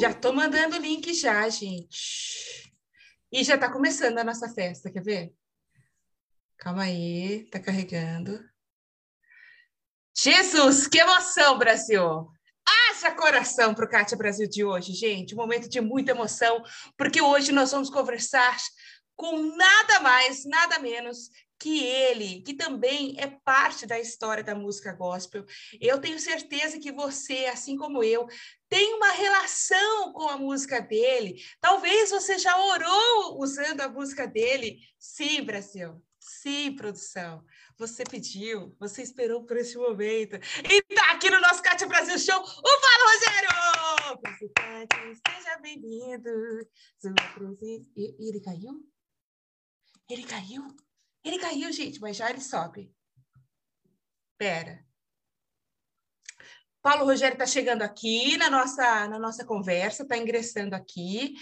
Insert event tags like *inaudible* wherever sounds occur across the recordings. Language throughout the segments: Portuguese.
Já estou mandando o link já, gente. E já está começando a nossa festa, quer ver? Calma aí, tá carregando. Jesus, que emoção, Brasil! Haja coração para o Cátia Brasil de hoje, gente. Um momento de muita emoção, porque hoje nós vamos conversar com nada mais, nada menos que ele, que também é parte da história da música gospel. Eu tenho certeza que você, assim como eu, tem uma relação com a música dele. Talvez você já orou usando a música dele. Sim, Brasil. Sim, produção. Você pediu, você esperou por esse momento. E tá aqui no nosso Cátia Brasil Show, o Paulo Rogério! Seja bem-vindo. E ele caiu? Ele caiu? Ele caiu, gente, mas já ele sobe. Pera. Paulo Rogério está chegando aqui na nossa, na nossa conversa, está ingressando aqui.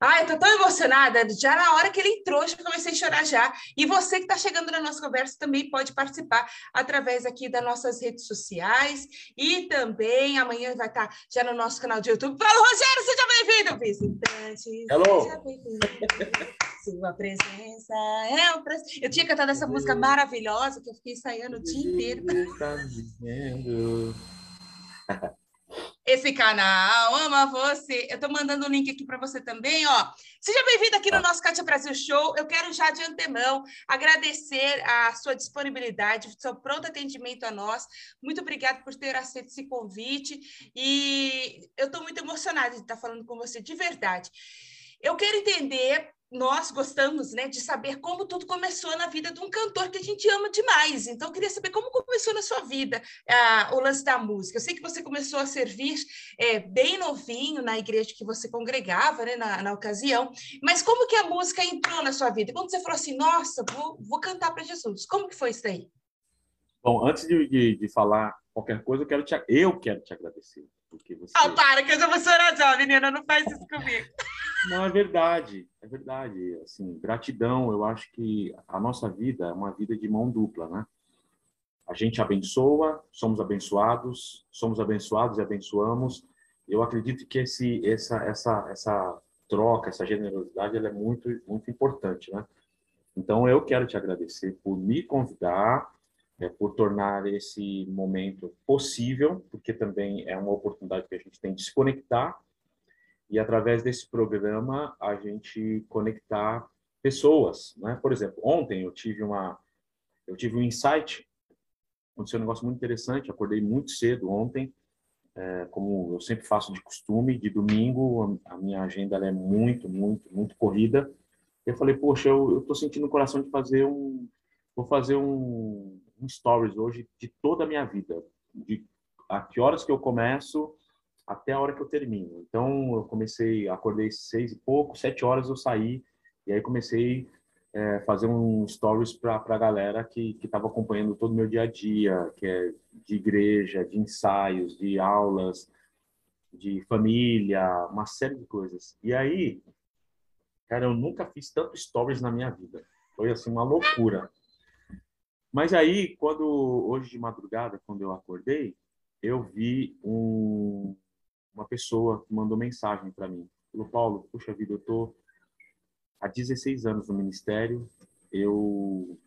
Ai, eu tô tão emocionada. Já na hora que ele entrou, já comecei a chorar já. E você que está chegando na nossa conversa também pode participar através aqui das nossas redes sociais. E também amanhã vai estar tá já no nosso canal de YouTube. Paulo Rogério, seja bem-vindo, visitante. Hello. Seja bem-vindo. Sua presença é um prazer. Eu tinha cantado essa música maravilhosa que eu fiquei ensaiando o dia inteiro. Tá. *laughs* Esse canal ama você. Eu estou mandando o um link aqui para você também, ó. Seja bem-vindo aqui no nosso Cátia Brasil Show. Eu quero já de antemão agradecer a sua disponibilidade, seu pronto atendimento a nós. Muito obrigada por ter aceito esse convite e eu estou muito emocionada de estar falando com você de verdade. Eu quero entender nós gostamos né, de saber como tudo começou na vida de um cantor que a gente ama demais. Então, eu queria saber como começou na sua vida uh, o lance da música. Eu sei que você começou a servir é, bem novinho na igreja que você congregava, né, na, na, ocasião, mas como que a música entrou na sua vida? Quando você falou assim, nossa, vou, vou cantar para Jesus, como que foi isso aí? Bom, antes de, de, de falar qualquer coisa, eu quero te, eu quero te agradecer. Porque você... Oh, para, que eu já vou chorar já, menina, não faz isso comigo. *laughs* Não, é verdade, é verdade. Assim, gratidão, eu acho que a nossa vida é uma vida de mão dupla, né? A gente abençoa, somos abençoados, somos abençoados e abençoamos. Eu acredito que esse, essa, essa, essa troca, essa generosidade, ela é muito, muito importante, né? Então, eu quero te agradecer por me convidar, é, por tornar esse momento possível, porque também é uma oportunidade que a gente tem de se conectar e através desse programa a gente conectar pessoas, né? Por exemplo, ontem eu tive uma eu tive um insight, aconteceu um negócio muito interessante, acordei muito cedo ontem, é, como eu sempre faço de costume, de domingo a, minha agenda é muito, muito, muito corrida. Eu falei, poxa, eu, estou sentindo o coração de fazer um, vou fazer um, um stories hoje de toda a minha vida, de a que horas que eu começo até a hora que eu termino. Então, eu comecei, acordei seis e pouco, sete horas eu saí, e aí comecei a é, fazer um stories para a galera que estava acompanhando todo o meu dia a dia, que é de igreja, de ensaios, de aulas, de família, uma série de coisas. E aí, cara, eu nunca fiz tanto stories na minha vida. Foi assim uma loucura. Mas aí, quando hoje de madrugada, quando eu acordei, eu vi um uma pessoa que mandou mensagem para mim. Falou, Paulo, puxa vida, eu tô há 16 anos no ministério, eu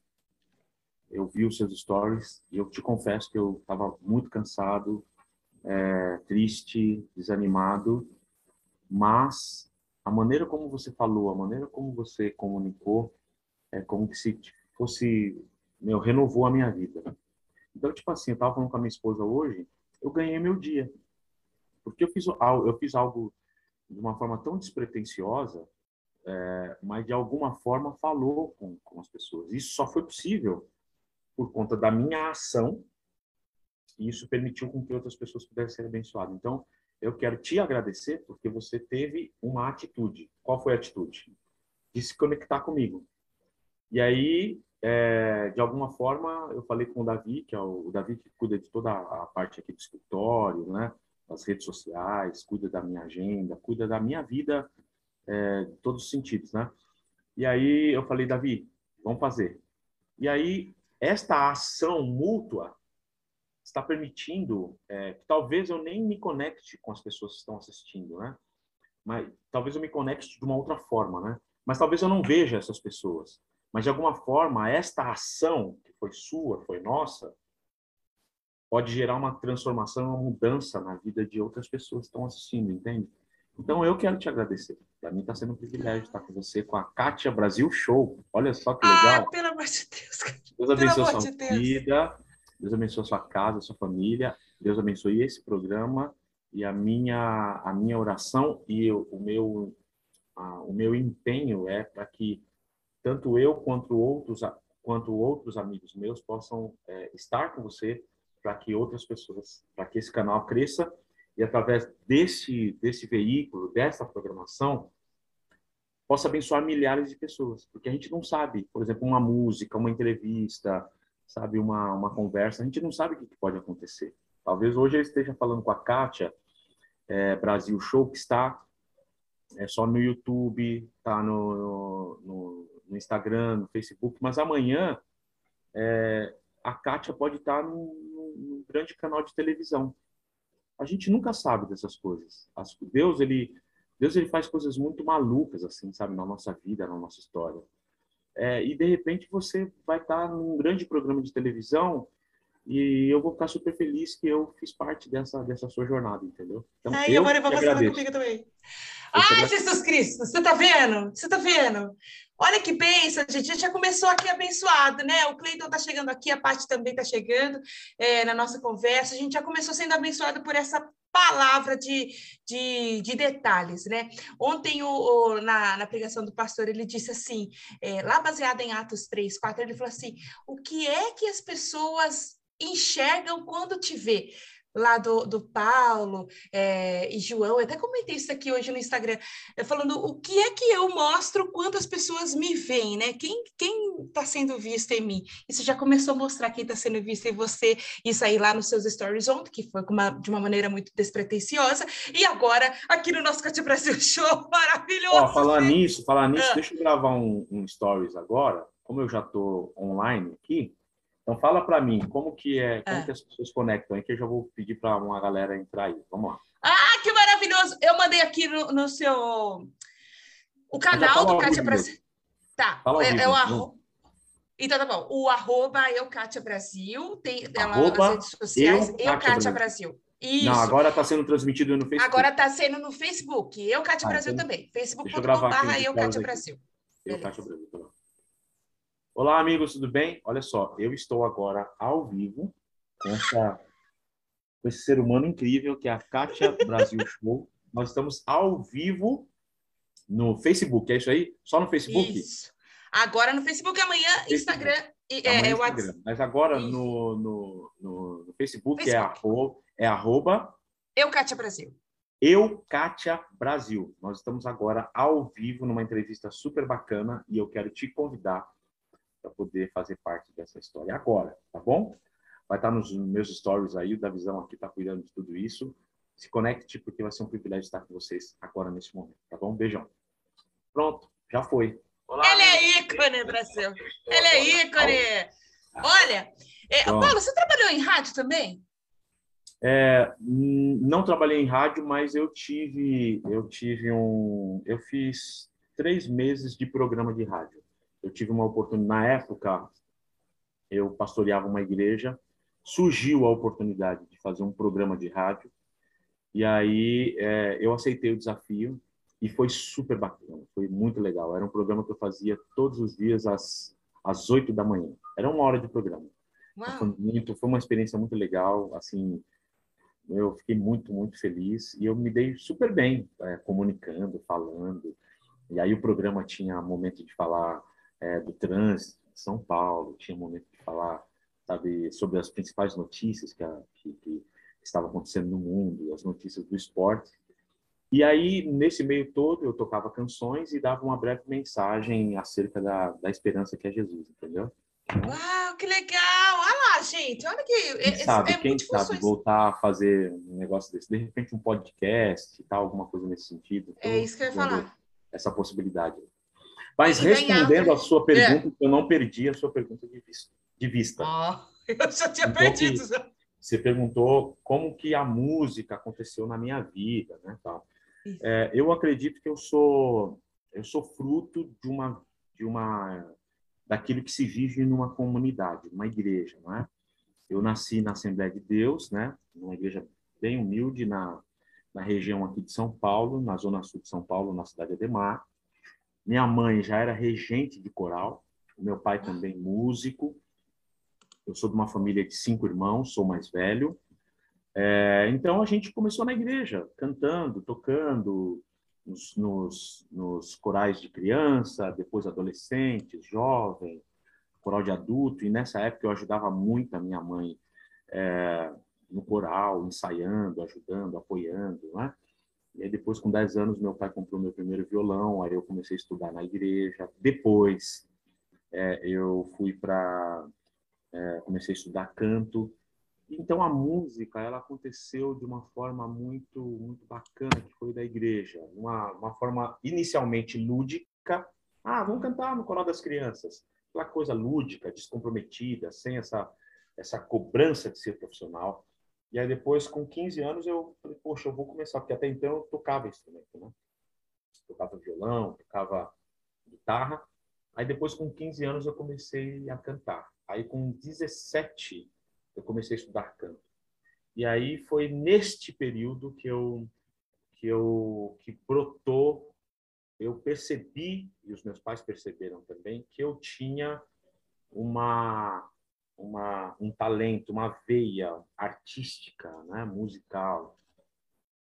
eu vi os seus stories e eu te confesso que eu estava muito cansado, é, triste, desanimado, mas a maneira como você falou, a maneira como você comunicou, é como se fosse, meu, renovou a minha vida. Então, tipo assim, eu estava falando com a minha esposa hoje, eu ganhei meu dia. Porque eu fiz, eu fiz algo de uma forma tão despretensiosa, é, mas de alguma forma falou com, com as pessoas. Isso só foi possível por conta da minha ação e isso permitiu com que outras pessoas pudessem ser abençoadas. Então, eu quero te agradecer porque você teve uma atitude. Qual foi a atitude? De se conectar comigo. E aí, é, de alguma forma, eu falei com o Davi, que é o, o Davi que cuida de toda a parte aqui do escritório, né? As redes sociais, cuida da minha agenda, cuida da minha vida, é, todos os sentidos, né? E aí eu falei, Davi, vamos fazer. E aí, esta ação mútua está permitindo é, que talvez eu nem me conecte com as pessoas que estão assistindo, né? Mas talvez eu me conecte de uma outra forma, né? Mas talvez eu não veja essas pessoas. Mas de alguma forma esta ação que foi sua, foi nossa, pode gerar uma transformação, uma mudança na vida de outras pessoas que estão assistindo, entende? Então eu quero te agradecer. Para mim está sendo um privilégio estar com você, com a Kátia Brasil Show. Olha só que legal. Ah, pelo amor de Deus. Deus abençoe a sua de vida. Deus abençoe sua casa, sua família. Deus abençoe esse programa e a minha a minha oração e o, o meu a, o meu empenho é para que tanto eu quanto outros quanto outros amigos meus possam é, estar com você para que outras pessoas, para que esse canal cresça e através desse desse veículo, dessa programação, possa abençoar milhares de pessoas, porque a gente não sabe, por exemplo, uma música, uma entrevista, sabe, uma, uma conversa, a gente não sabe o que pode acontecer. Talvez hoje eu esteja falando com a Kátia, é, Brasil Show, que está é, só no YouTube, está no, no, no, Instagram, no Facebook, mas amanhã é, a Kátia pode estar num, num, grande canal de televisão. A gente nunca sabe dessas coisas. Deus, ele, Deus ele faz coisas muito malucas, assim, sabe, na nossa vida, na nossa história. É, e de repente você vai estar num grande programa de televisão e eu vou ficar super feliz que eu fiz parte dessa, dessa sua jornada, entendeu? Então, Aí eu agora vai vacilar comigo também. Ai, Jesus Cristo, você tá vendo? Você tá vendo? Olha que pensa, gente, a gente já começou aqui abençoado, né? O Cleiton tá chegando aqui, a Paty também tá chegando é, na nossa conversa. A gente já começou sendo abençoado por essa palavra de, de, de detalhes, né? Ontem, o, o, na, na pregação do pastor, ele disse assim, é, lá baseado em Atos 3, 4, ele falou assim, o que é que as pessoas enxergam quando te vê? Lá do, do Paulo é, e João, eu até comentei isso aqui hoje no Instagram, falando o que é que eu mostro quando as pessoas me veem, né? Quem está sendo visto em mim? Isso já começou a mostrar quem está sendo visto em você, isso aí lá nos seus stories ontem, que foi uma, de uma maneira muito despretensiosa, e agora aqui no nosso Cate Brasil *laughs* Show, maravilhoso! Ó, falar nisso, falar nisso, ah. deixa eu gravar um, um stories agora, como eu já estou online aqui, então fala para mim, como que é, como é. que as pessoas conectam aí, que eu já vou pedir para uma galera entrar aí. Vamos lá. Ah, que maravilhoso! Eu mandei aqui no, no seu o canal do Kátia Brasil. Tá, fala é, é o arro... Então tá bom. O arroba eu Kátia Brasil, tem ela nas redes sociais, eu, eu Kátia Brasil. Brasil. Isso. Não, agora está sendo transmitido no Facebook. Agora está sendo no Facebook. Eu, Kátia ah, Brasil então, também. Facebook.com.br eu, Kátia Brasil. Eu, Kátia Brasil, tá Olá, amigos, tudo bem? Olha só, eu estou agora ao vivo com, essa, com esse ser humano incrível que é a Kátia *laughs* Brasil Show. Nós estamos ao vivo no Facebook, é isso aí? Só no Facebook? Isso. Agora no Facebook, amanhã Facebook. Instagram e amanhã é, WhatsApp. Mas agora no, no, no, no Facebook, Facebook, É, arroba, é arroba... Eu, Kátia Brasil. Eu, Kátia Brasil. Nós estamos agora ao vivo numa entrevista super bacana e eu quero te convidar para poder fazer parte dessa história agora, tá bom? Vai estar nos meus stories aí, o da visão aqui está cuidando de tudo isso. Se conecte, porque vai ser um privilégio estar com vocês agora nesse momento, tá bom? Beijão. Pronto, já foi. Olá, Ele é ícone, Brasil. Ele é ícone. Olha, é, Paulo, você trabalhou em rádio também? É, não trabalhei em rádio, mas eu tive, eu tive um, eu fiz três meses de programa de rádio eu tive uma oportunidade, na época, eu pastoreava uma igreja, surgiu a oportunidade de fazer um programa de rádio, e aí é, eu aceitei o desafio e foi super bacana, foi muito legal. Era um programa que eu fazia todos os dias às às oito da manhã. Era uma hora de programa. Foi, muito, foi uma experiência muito legal, assim, eu fiquei muito, muito feliz e eu me dei super bem é, comunicando, falando. E aí o programa tinha momento de falar é, do trânsito de São Paulo, tinha um momento de falar, sabe, sobre as principais notícias que, a, que, que estavam acontecendo no mundo, as notícias do esporte. E aí, nesse meio todo, eu tocava canções e dava uma breve mensagem acerca da, da esperança que é Jesus, entendeu? Uau, que legal! Olha lá, gente, olha que. Quem sabe, é quem sabe voltar a fazer um negócio desse, de repente um podcast, tal, alguma coisa nesse sentido. É isso que eu ia falar. Essa possibilidade. Mas respondendo a sua pergunta, é. eu não perdi a sua pergunta de vista. De vista. *laughs* Eu já tinha então, perdido. Que, você perguntou como que a música aconteceu na minha vida, né, tal. É, eu acredito que eu sou eu sou fruto de uma de uma daquilo que se vive numa comunidade, numa igreja, não é? Eu nasci na Assembleia de Deus, né, numa igreja bem humilde na na região aqui de São Paulo, na zona sul de São Paulo, na cidade de Ademar. Minha mãe já era regente de coral, meu pai também músico. Eu sou de uma família de cinco irmãos, sou mais velho. É, então a gente começou na igreja, cantando, tocando nos, nos, nos, corais de criança, depois adolescentes, jovem, coral de adulto. E nessa época eu ajudava muito a minha mãe é, no coral, ensaiando, ajudando, apoiando, né? E aí depois, com 10 anos, meu pai comprou meu primeiro violão, aí eu comecei a estudar na igreja. Depois, é, eu fui para... É, comecei a estudar canto. Então, a música, ela aconteceu de uma forma muito muito bacana, que foi da igreja. Uma, uma forma inicialmente lúdica. Ah, vamos cantar no coral das crianças. Aquela coisa lúdica, descomprometida, sem essa, essa cobrança de ser profissional. E aí depois, com 15 anos, eu falei, poxa, eu vou começar, porque até então eu tocava instrumento, né? Tocava violão, tocava guitarra. Aí depois, com 15 anos, eu comecei a cantar. Aí com 17, eu comecei a estudar canto. E aí foi neste período que eu que eu que brotou, eu percebi e os meus pais perceberam também que eu tinha uma uma, um talento, uma veia artística, né, musical.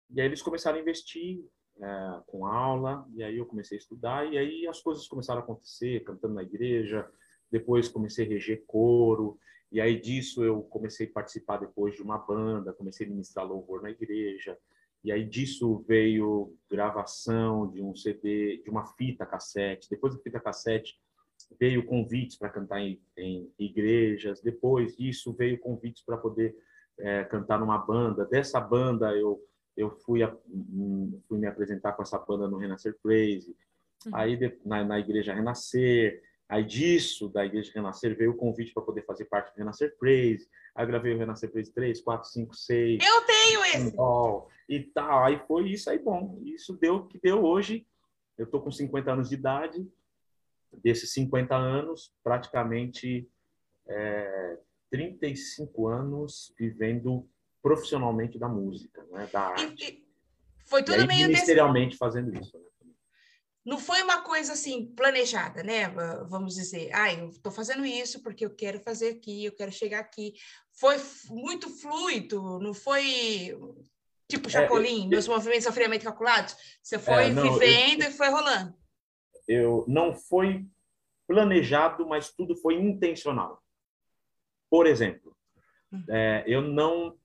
E aí eles começaram a investir é, com aula, e aí eu comecei a estudar, e aí as coisas começaram a acontecer, cantando na igreja, depois comecei a reger coro, e aí disso eu comecei a participar depois de uma banda, comecei a ministrar louvor na igreja, e aí disso veio gravação de um CD, de uma fita cassete, depois da fita cassete veio convites para cantar em, em, igrejas. Depois disso veio convites para poder é, cantar numa banda. Dessa banda eu eu fui a, fui me apresentar com essa banda no Renascer Praise. Uhum. Aí na, na igreja Renascer. Aí disso, da Igreja Renascer, veio o convite para poder fazer parte do Renascer Praise. Aí gravei o Renascer Praise 3, 4, 5, 6. Eu tenho esse! E tal. Aí foi isso aí, bom. Isso deu o que deu hoje. Eu tô com 50 anos de idade desses 50 anos, praticamente é, 35 anos vivendo profissionalmente da música, né, da arte. E, foi tudo aí, meio ministerialmente desse... fazendo isso. Né? Não foi uma coisa assim planejada, né? Vamos dizer, ah, eu estou fazendo isso porque eu quero fazer aqui, eu quero chegar aqui. Foi muito fluido, não foi tipo é, Chapolin, é, meus movimentos são friamente calculados. Você foi é, não, vivendo eu, e foi rolando eu não foi planejado, mas tudo foi intencional. Por exemplo, uhum. é, eu não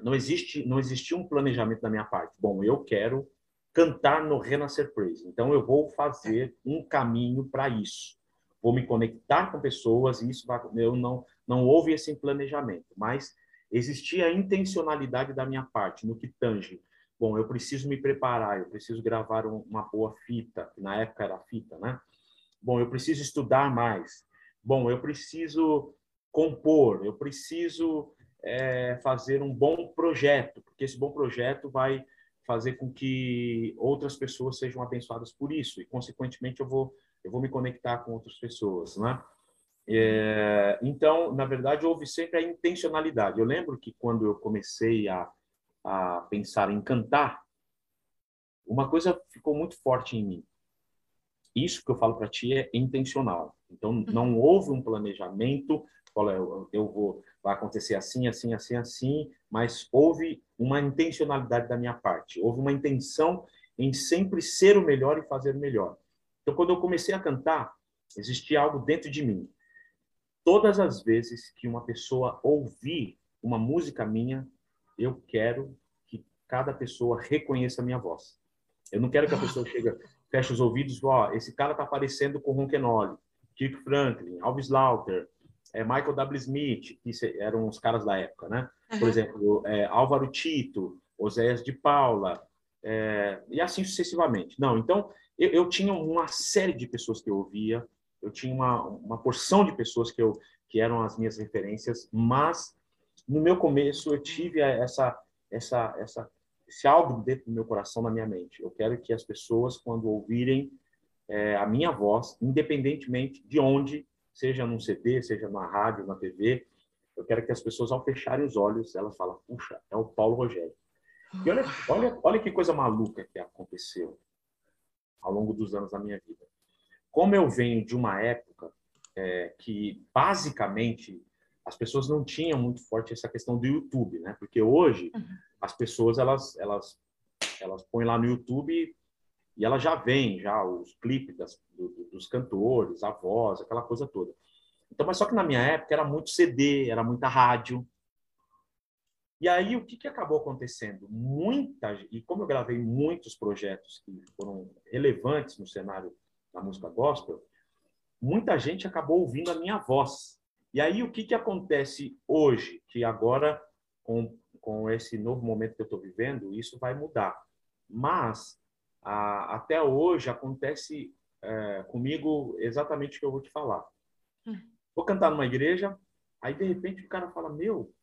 não existe não existia um planejamento da minha parte. Bom, eu quero cantar no Renascer Praise, então eu vou fazer um caminho para isso. Vou me conectar com pessoas e isso vai, eu não não houve esse planejamento, mas existia a intencionalidade da minha parte no que tange Bom, eu preciso me preparar, eu preciso gravar uma boa fita, que na época era fita, né? Bom, eu preciso estudar mais. Bom, eu preciso compor, eu preciso é, fazer um bom projeto, porque esse bom projeto vai fazer com que outras pessoas sejam abençoadas por isso e, consequentemente, eu vou eu vou me conectar com outras pessoas, né? É, então, na verdade, houve sempre a intencionalidade. Eu lembro que quando eu comecei a a pensar em cantar, uma coisa ficou muito forte em mim. Isso que eu falo para ti é intencional. Então uhum. não houve um planejamento, olha, eu, eu vou vai acontecer assim, assim, assim, assim, mas houve uma intencionalidade da minha parte. Houve uma intenção em sempre ser o melhor e fazer o melhor. Então quando eu comecei a cantar, existia algo dentro de mim. Todas as vezes que uma pessoa ouvir uma música minha, eu quero que cada pessoa reconheça a minha voz. Eu não quero que a pessoa *laughs* chegue, feche os ouvidos, ó, oh, esse cara tá parecendo com Ronquenoli, Kirk Franklin, Alves Lauter, é, Michael W. Smith, que eram os caras da época, né? Por uhum. exemplo, é, Álvaro Tito, Oséias de Paula, é, e assim sucessivamente. Não, então eu, eu, tinha uma série de pessoas que eu ouvia, eu tinha uma, uma porção de pessoas que, eu, que eram as minhas referências, mas no meu começo eu tive essa essa essa esse algo dentro do meu coração, na minha mente. Eu quero que as pessoas, quando ouvirem é, a minha voz, independentemente de onde, seja num CD, seja na rádio, na TV, eu quero que as pessoas, ao fecharem os olhos, elas falam, puxa, é o Paulo Rogério. E olha, olha, olha que coisa maluca que aconteceu ao longo dos anos da minha vida. Como eu venho de uma época é, que, basicamente, as pessoas não tinham muito forte essa questão do YouTube, né? Porque hoje uhum. as pessoas elas elas elas põem lá no YouTube e elas já veem já os clipes das, do, dos cantores, a voz, aquela coisa toda. Então, mas só que na minha época era muito CD, era muita rádio. E aí o que, que acabou acontecendo? Muita e como eu gravei muitos projetos que foram relevantes no cenário da música gospel, muita gente acabou ouvindo a minha voz. E aí o que que acontece hoje? Que agora com com esse novo momento que eu estou vivendo, isso vai mudar. Mas a, até hoje acontece é, comigo exatamente o que eu vou te falar. Hum. Vou cantar numa igreja, aí de repente o cara fala: Meu,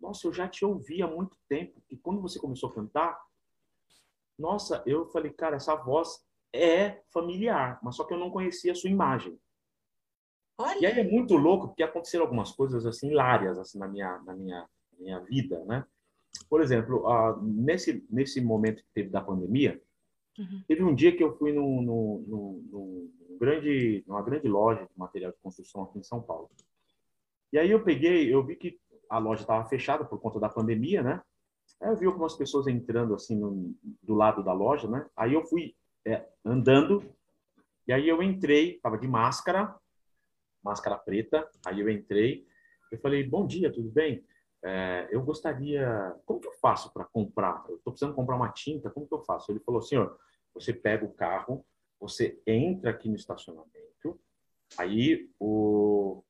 nossa, eu já te ouvi há muito tempo. E quando você começou a cantar, nossa, eu falei, cara, essa voz é familiar, mas só que eu não conhecia a sua imagem. Olha. E aí é muito louco, porque aconteceram algumas coisas assim hilárias assim, na, minha, na minha, minha vida, né? Por exemplo, uh, nesse, nesse momento que teve da pandemia, uhum. teve um dia que eu fui num, num, num, grande, numa grande loja de material de construção aqui em São Paulo. E aí eu peguei, eu vi que a loja estava fechada por conta da pandemia, né? Aí eu vi algumas pessoas entrando assim no, do lado da loja, né? Aí eu fui é, andando e aí eu entrei, estava de máscara, máscara preta. Aí eu entrei, eu falei: "Bom dia, tudo bem? É, eu gostaria, como que eu faço para comprar? Eu estou precisando comprar uma tinta, como que eu faço?" Ele falou: "Senhor, você pega o carro, você entra aqui no estacionamento, aí o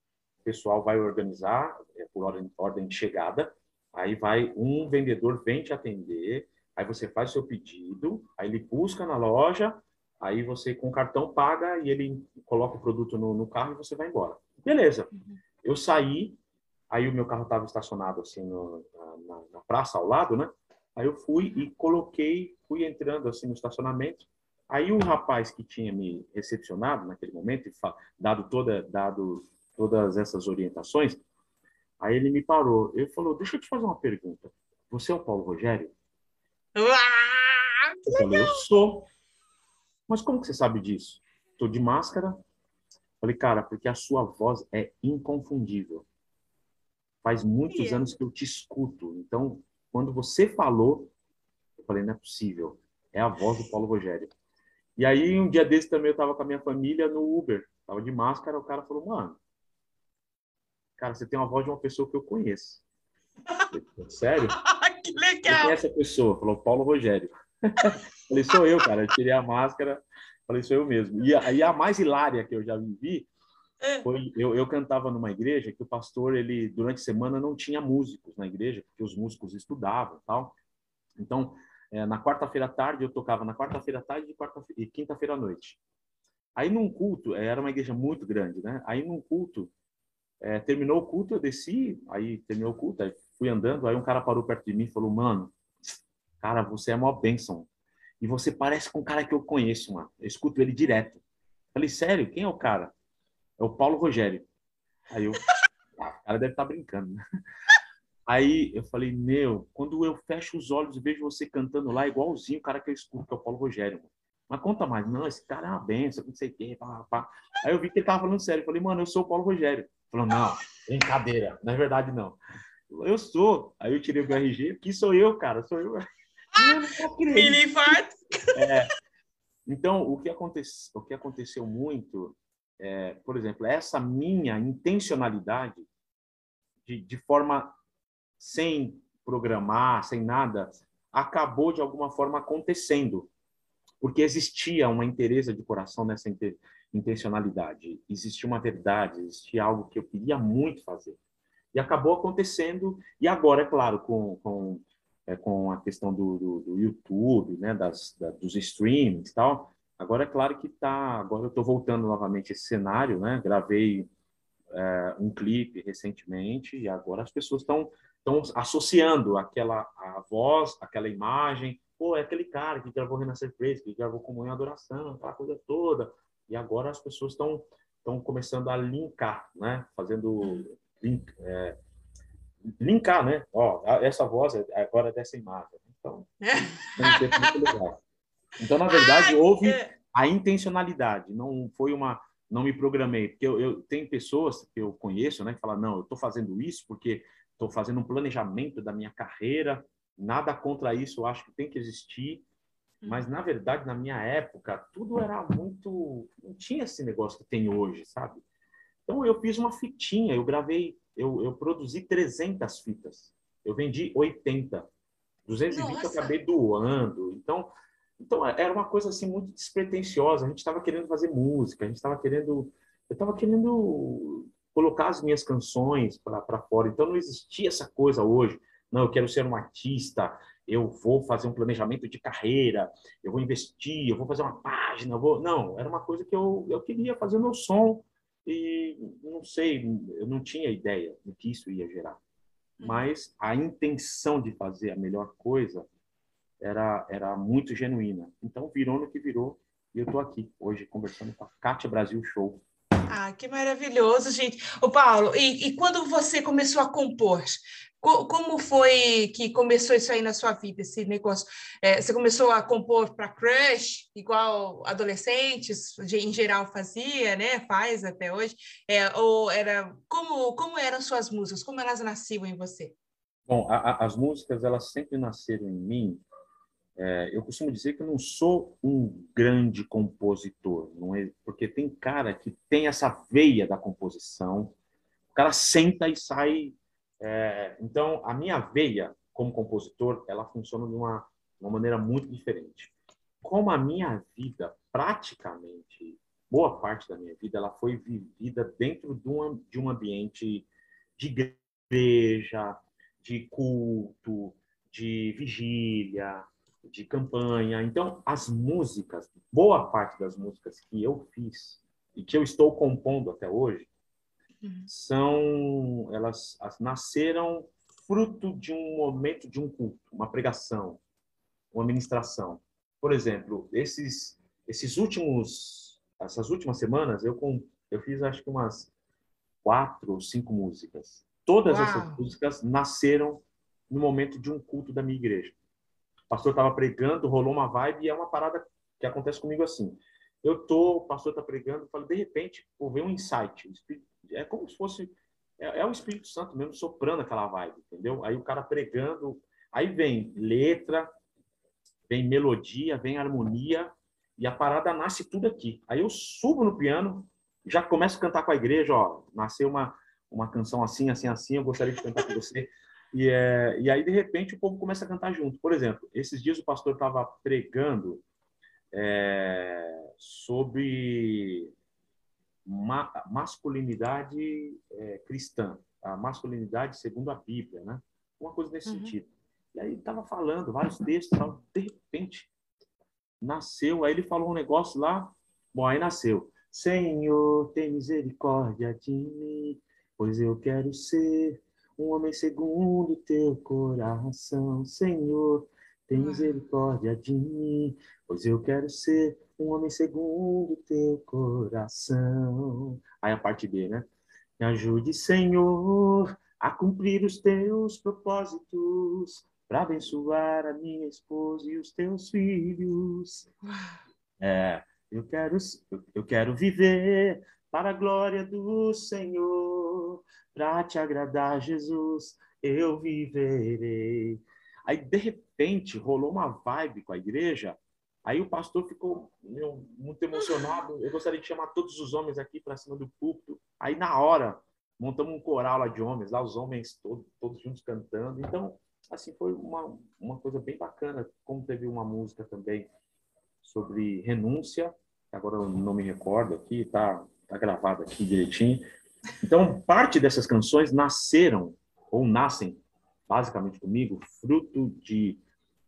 pessoal vai organizar é, por ordem, ordem de chegada, aí vai um vendedor vem te atender, aí você faz seu pedido, aí ele busca na loja, aí você com o cartão paga e ele coloca o produto no, no carro e você vai embora. Beleza. Uhum. Eu saí, aí o meu carro estava estacionado assim no, na, na, praça ao lado, né? Aí eu fui e coloquei, fui entrando assim no estacionamento, Aí o rapaz que tinha me recepcionado naquele momento, dado toda, dado todas essas orientações, aí ele me parou. Ele falou: "Deixa eu te fazer uma pergunta. Você é o Paulo Rogério?" Ah, eu falei: "Eu sou." Mas como que você sabe disso? Estou de máscara. Falei: "Cara, porque a sua voz é inconfundível. Faz muitos anos que eu te escuto. Então, quando você falou, eu falei: "Não é possível. É a voz do Paulo Rogério." E aí, um dia desse também eu tava com a minha família no Uber. Tava de máscara, o cara falou, mano, cara, você tem uma voz de uma pessoa que eu conheço. Sério? *laughs* que legal! Quem é essa pessoa? Falou, Paulo Rogério. *laughs* falei, sou eu, cara. Eu tirei a máscara, falei, sou eu mesmo. E a, e a mais hilária que eu já vivi é. foi, eu, eu cantava numa igreja que o pastor, ele, durante a semana, não tinha músicos na igreja, porque os músicos estudavam tal. Então, é, na quarta-feira à tarde, eu tocava na quarta-feira à tarde e, e quinta-feira à noite. Aí num culto, é, era uma igreja muito grande, né? Aí num culto, é, terminou o culto, eu desci, aí terminou o culto, aí fui andando, aí um cara parou perto de mim e falou, mano, cara, você é uma bênção. E você parece com um cara que eu conheço, mano. Eu escuto ele direto. Falei, sério? Quem é o cara? É o Paulo Rogério. Aí eu, *laughs* ah, o cara deve estar tá brincando, né? *laughs* Aí eu falei, meu, quando eu fecho os olhos e vejo você cantando lá, igualzinho o cara que eu escuto, que é o Paulo Rogério. Mas conta mais, não, esse cara é uma benção, não sei o quê, pá, pá. Aí eu vi que ele tava falando sério. Falei, mano, eu sou o Paulo Rogério. Falou, não, brincadeira, na é verdade não. Eu sou. Aí eu tirei o meu RG, que sou eu, cara, sou eu. Mini infarto. É. Então, o que, aconteceu, o que aconteceu muito, é, por exemplo, essa minha intencionalidade de, de forma sem programar, sem nada, acabou de alguma forma acontecendo, porque existia uma interesse de coração nessa intencionalidade, existia uma verdade, existia algo que eu queria muito fazer. E acabou acontecendo, e agora, é claro, com, com, é, com a questão do, do, do YouTube, né, das, da, dos streamings e tal, agora é claro que tá, agora eu estou voltando novamente esse cenário, né, gravei é, um clipe recentemente, e agora as pessoas estão Então, associando aquela a voz, aquela imagem, pô, é aquele cara que gravou Renascer Praise, que gravou Comunhão e Adoração, aquela coisa toda. E agora as pessoas estão estão começando a linkar, né? Fazendo link, é, linkar, né? Ó, essa voz é agora é dessa imagem. Então. *laughs* Então, na verdade, houve a intencionalidade. Não foi uma, não me programei, porque eu, eu tem pessoas que eu conheço, né, que falam não, eu estou fazendo isso porque estou fazendo um planejamento da minha carreira. Nada contra isso, eu acho que tem que existir. Mas, na verdade, na minha época, tudo era muito. Não tinha esse negócio que tem hoje, sabe? Então, eu fiz uma fitinha, eu gravei, eu, eu produzi 300 fitas. Eu vendi 80. 220 Nossa. eu acabei doando. Então, então, era uma coisa assim muito despretensiosa. A gente estava querendo fazer música, a gente estava querendo. Eu estava querendo colocar as minhas canções para fora. Então, não existia essa coisa hoje. Não, eu quero ser um artista, eu vou fazer um planejamento de carreira, eu vou investir, eu vou fazer uma página, vou... Não, era uma coisa que eu, eu queria fazer o meu som e não sei, eu não tinha ideia do que isso ia gerar. Uhum. Mas a intenção de fazer a melhor coisa era, era muito genuína. Então virou no que virou e eu estou aqui hoje conversando com a Kátia Brasil Show. Ah, que maravilhoso, gente. O Paulo, e, e quando você começou a compor, como foi que começou isso aí na sua vida, esse negócio? É, você começou a compor para crush, igual adolescentes em geral fazia, né? Faz até hoje. É, ou era como como eram suas músicas? Como elas nasciam em você? Bom, a, a, as músicas elas sempre nasceram em mim. É, eu costumo dizer que eu não sou um grande compositor, não é? Porque tem cara que tem essa veia da composição. O cara senta e sai é, então, a minha veia como compositor, ela funciona de uma, uma maneira muito diferente. Como a minha vida, praticamente, boa parte da minha vida, ela foi vivida dentro de um, de um ambiente de igreja, de culto, de vigília, de campanha. Então, as músicas, boa parte das músicas que eu fiz e que eu estou compondo até hoje, Uhum. são elas nasceram fruto de um momento de um culto, uma pregação, uma ministração. Por exemplo, esses esses últimos essas últimas semanas eu com, eu fiz acho que umas quatro ou cinco músicas. Todas Uau. essas músicas nasceram no momento de um culto da minha igreja. O pastor estava pregando, rolou uma vibe e é uma parada que acontece comigo assim. Eu tô, o pastor está pregando, falo, de repente, pô, vem um insight, o Espírito é como se fosse é, é, o Espírito Santo mesmo soprando aquela vibe, entendeu? Aí o cara pregando, aí vem letra, vem melodia, vem harmonia e a parada nasce tudo aqui. Aí eu subo no piano, já começo a cantar com a igreja, ó, nasceu uma uma canção assim, assim, assim, eu gostaria de cantar com você. E, é, e aí, de repente, o povo começa a cantar junto. Por exemplo, esses dias o pastor estava pregando é, sobre ma masculinidade é, cristã, a masculinidade segundo a Bíblia, né? Uma coisa nesse uhum. sentido. E aí estava falando vários textos, tal, de repente nasceu, aí ele falou um negócio lá, bom, aí nasceu. Senhor, tem misericórdia de mim, pois eu quero ser um homem segundo teu coração. Senhor, tem misericórdia de mim, pois eu quero ser um homem segundo teu coração. Aí a parte B, né? Me ajude, Senhor, a cumprir os teus propósitos, para abençoar a minha esposa e os teus filhos. É, eu quero, eu quero viver para a glória do Senhor, para te agradar, Jesus, eu viverei. Aí, de repente, rolou uma vibe com a igreja Aí o pastor ficou meu, muito emocionado. Eu gostaria de chamar todos os homens aqui para cima do púlpito. Aí, na hora, montamos um coral lá de homens, lá os homens todos, todos juntos cantando. Então, assim, foi uma, uma coisa bem bacana. Como teve uma música também sobre renúncia, agora eu não me recordo aqui, tá, tá gravado aqui direitinho. Então, parte dessas canções nasceram, ou nascem, basicamente comigo, fruto de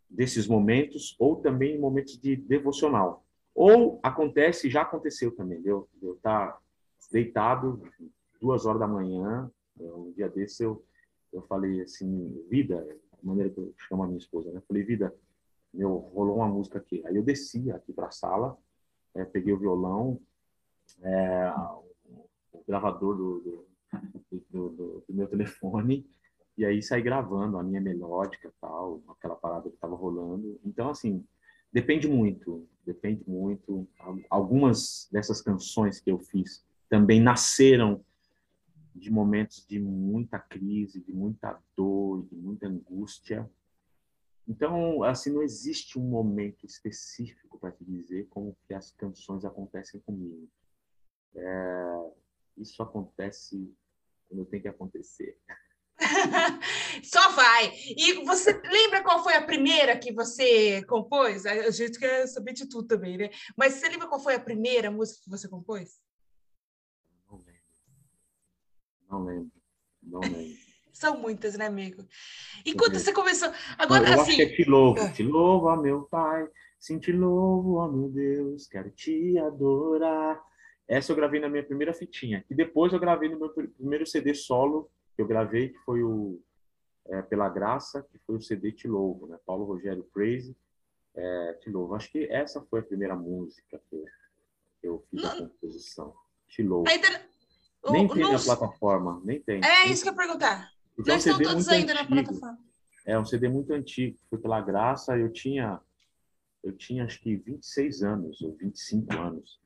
desses momentos, ou também em momentos de devocional. Ou acontece, já aconteceu também, eu estar tá deitado duas horas da manhã, um dia desse eu eu falei assim, vida, a maneira que eu chamo a minha esposa, né? Eu falei, vida, meu, rolou uma música aqui. Aí eu desci aqui para a sala, é, peguei o violão, é, o, gravador do, do, do, do, meu telefone, e aí saí gravando a minha melódica tal, aquela parada que estava rolando. Então, assim, depende muito, depende muito. Algumas dessas canções que eu fiz também nasceram de momentos de muita crise, de muita dor, de muita angústia. Então, assim, não existe um momento específico para te dizer como que as canções acontecem comigo. É, isso acontece quando tem que acontecer. *laughs* Só vai. E você lembra qual foi a primeira que você compôs? A gente quer saber de tudo também, né? Mas você lembra qual foi a primeira música que você compôs? Não lembro. Não lembro. Não lembro. *laughs* São muitas, né, amigo? E quando você começou. Agora, eu assim. Acho que é te louvo, ah. te louvo, ó meu Pai. Sim, te louvo, ó meu Deus. Quero te adorar. Essa eu gravei na minha primeira fitinha. E depois eu gravei no meu primeiro CD solo que eu gravei, que foi o é, Pela Graça, que foi o CD Te Louvo, né? Paulo Rogério Praise, é, Te Louvo. Acho que essa foi a primeira música que eu, que eu fiz a composição. Te Louvo. Ainda... Nem o, tem na plataforma, nem tem. É isso que eu ia perguntar. Não é estão todos ainda antigo. na plataforma. É um CD muito antigo, foi pela graça, eu tinha eu tinha acho que 26 anos ou 25 anos.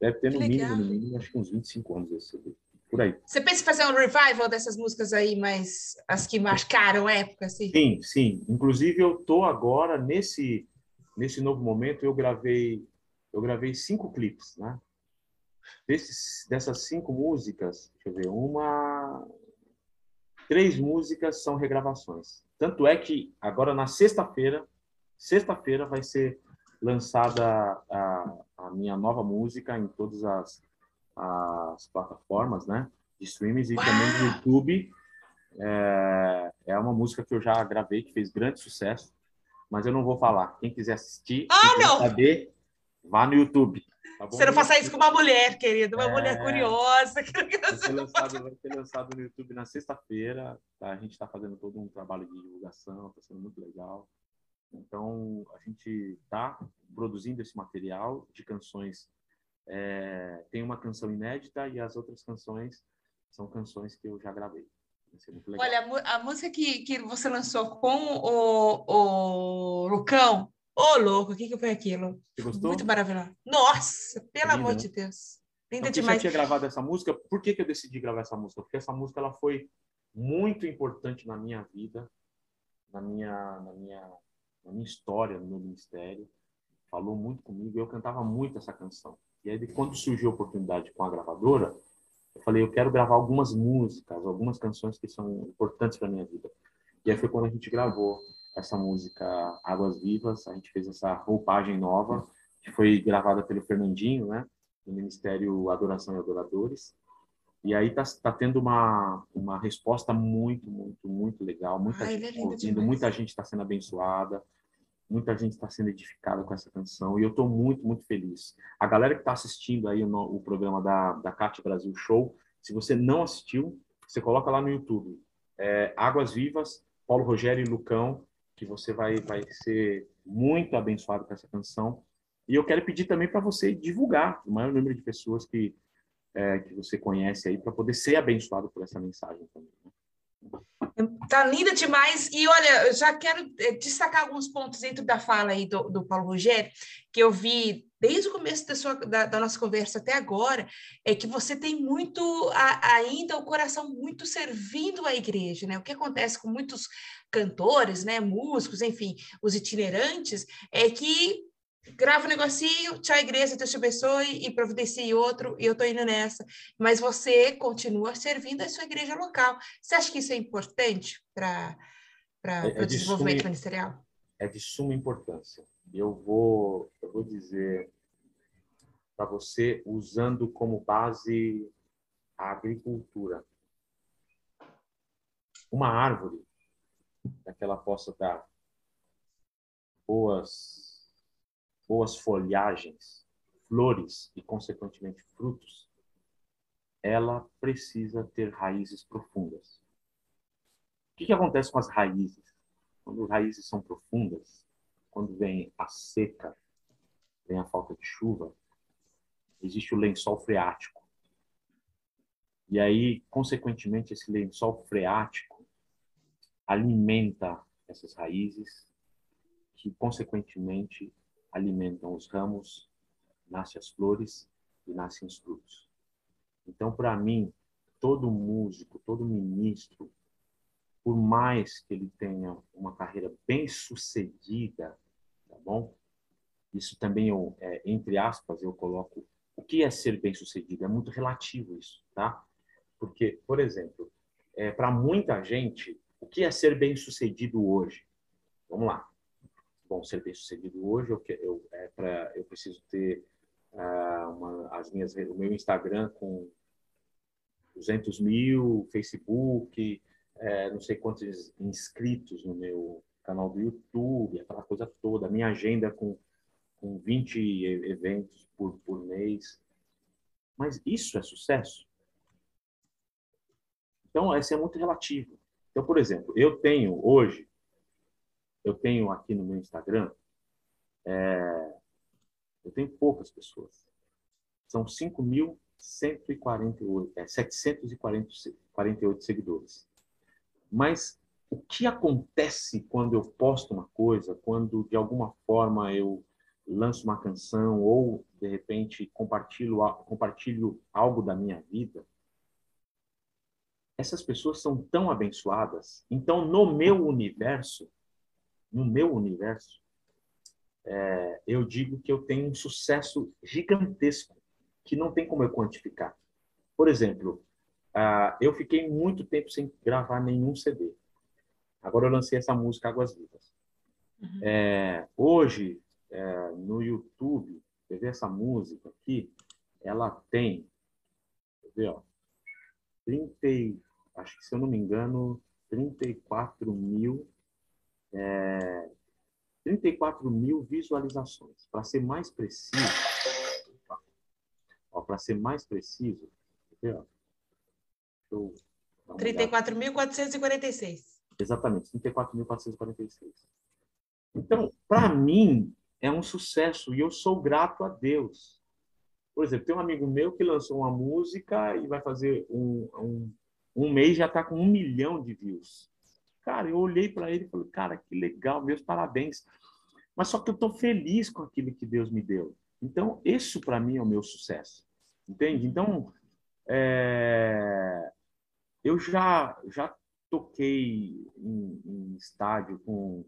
Deve ter no mínimo, no mínimo, acho que uns 25 anos esse CD. Por aí. Você pensa em fazer um revival dessas músicas aí, mas as que marcaram época, assim? Sim, sim. Inclusive eu tô agora nesse nesse novo momento eu gravei eu gravei cinco clipes, né? Desses, dessas cinco músicas, deixa eu ver, uma três músicas são regravações. Tanto é que agora na sexta-feira, sexta-feira vai ser lançada a, a, minha nova música em todas as, as plataformas, né, de streams e Uau! também no YouTube. É, é uma música que eu já gravei que fez grande sucesso, mas eu não vou falar. Quem quiser assistir, ah, quem quiser saber, vá no YouTube. Tá Você não faça isso com uma mulher, querida, uma é... mulher curiosa. Que vai, ser lançado, vai ser lançado no YouTube na sexta-feira. Tá? A gente está fazendo todo um trabalho de divulgação, está sendo muito legal. Então, a gente está produzindo esse material de canções. É... tem uma canção inédita e as outras canções são canções que eu já gravei. Olha, a, música que, que você lançou com o, o Lucão, Ô, oh, louco, o que, que foi aquilo? Você gostou? Muito maravilhoso. Nossa, pelo Linda, amor de né? Deus. Linda então, demais. Eu tinha gravado essa música. Por que, que eu decidi gravar essa música? Porque essa música ela foi muito importante na minha vida, na minha, na minha, na minha história, no meu ministério. Falou muito comigo. Eu cantava muito essa canção. E aí, quando surgiu a oportunidade com a gravadora, eu falei, eu quero gravar algumas músicas, algumas canções que são importantes para minha vida. E aí foi quando a gente gravou essa música Águas Vivas, a gente fez essa roupagem nova, que foi gravada pelo Fernandinho, né, do Ministério Adoração e Adoradores. E aí tá, tá tendo uma, uma resposta muito, muito, muito legal, muita Ai, gente é ouvindo, muita gente está sendo abençoada, muita gente está sendo edificada com essa canção, e eu estou muito, muito feliz. A galera que está assistindo aí o, o programa da, da Cátia Brasil Show, se você não assistiu, você coloca lá no YouTube, é, Águas Vivas, Paulo Rogério e Lucão, que você vai, vai ser muito abençoado com essa canção. E eu quero pedir também para você divulgar o maior número de pessoas que, é, que você conhece aí, para poder ser abençoado por essa mensagem também. Né? Tá linda demais. E olha, eu já quero é, destacar alguns pontos dentro da fala aí do, do Paulo Rogério, que eu vi desde o começo da, sua, da, da, nossa conversa até agora, é que você tem muito a, ainda o coração muito servindo a igreja, né? O que acontece com muitos cantores, né, músicos, enfim, os itinerantes, é que grava um negocinho, tchau, igreja, Deus te abençoe, e providencie outro, e eu tô indo nessa. Mas você continua servindo a sua igreja local. Você acha que isso é importante para é, é o desenvolvimento suma, ministerial? É de suma importância. Eu vou, eu vou dizer para você, usando como base a agricultura. Uma árvore para que ela possa dar boas, boas folhagens, flores e, consequentemente, frutos, ela precisa ter raízes profundas. O que, que acontece com as raízes? Quando as raízes são profundas, quando vem a seca, vem a falta de chuva, existe o lençol freático. E aí, consequentemente, esse lençol freático alimenta essas raízes, que consequentemente alimentam os ramos, nascem as flores e nascem os frutos. Então, para mim, todo músico, todo ministro, por mais que ele tenha uma carreira bem sucedida, tá bom? Isso também eu, é, entre aspas, eu coloco o que é ser bem sucedido. É muito relativo isso, tá? Porque, por exemplo, é, para muita gente, o que é ser bem sucedido hoje? Vamos lá. Bom, ser bem sucedido hoje, eu, eu, é eu preciso ter uh, uma, as minhas, o meu Instagram com 200 mil, Facebook, é, não sei quantos inscritos no meu canal do YouTube, aquela coisa toda, minha agenda com, com 20 eventos por, por mês. Mas isso é sucesso? Então, isso é muito relativo. Então, por exemplo, eu tenho hoje, eu tenho aqui no meu Instagram, é, eu tenho poucas pessoas. São 5.148, é, 748 seguidores. Mas o que acontece quando eu posto uma coisa, quando de alguma forma eu lanço uma canção ou de repente compartilho compartilho algo da minha vida? Essas pessoas são tão abençoadas. Então, no meu universo, no meu universo, é, eu digo que eu tenho um sucesso gigantesco que não tem como eu quantificar. Por exemplo, uh, eu fiquei muito tempo sem gravar nenhum CD. Agora eu lancei essa música Águas Vivas. Uhum. É, hoje, é, no YouTube, você vê essa música aqui, ela tem, ver, ó, 30, acho que se eu não me engano, 34 mil é, 34 mil visualizações. Para ser mais preciso, para ser mais preciso, 34.446. Exatamente, 34.446. Então, para mim, é um sucesso e eu sou grato a Deus. Por exemplo, tem um amigo meu que lançou uma música e vai fazer um, um, um mês já está com um milhão de views. Cara, eu olhei para ele e falei, cara, que legal, meus parabéns. Mas só que eu estou feliz com aquilo que Deus me deu. Então, isso para mim é o meu sucesso. Entende? Então, é... eu já, já toquei em, em, estádio com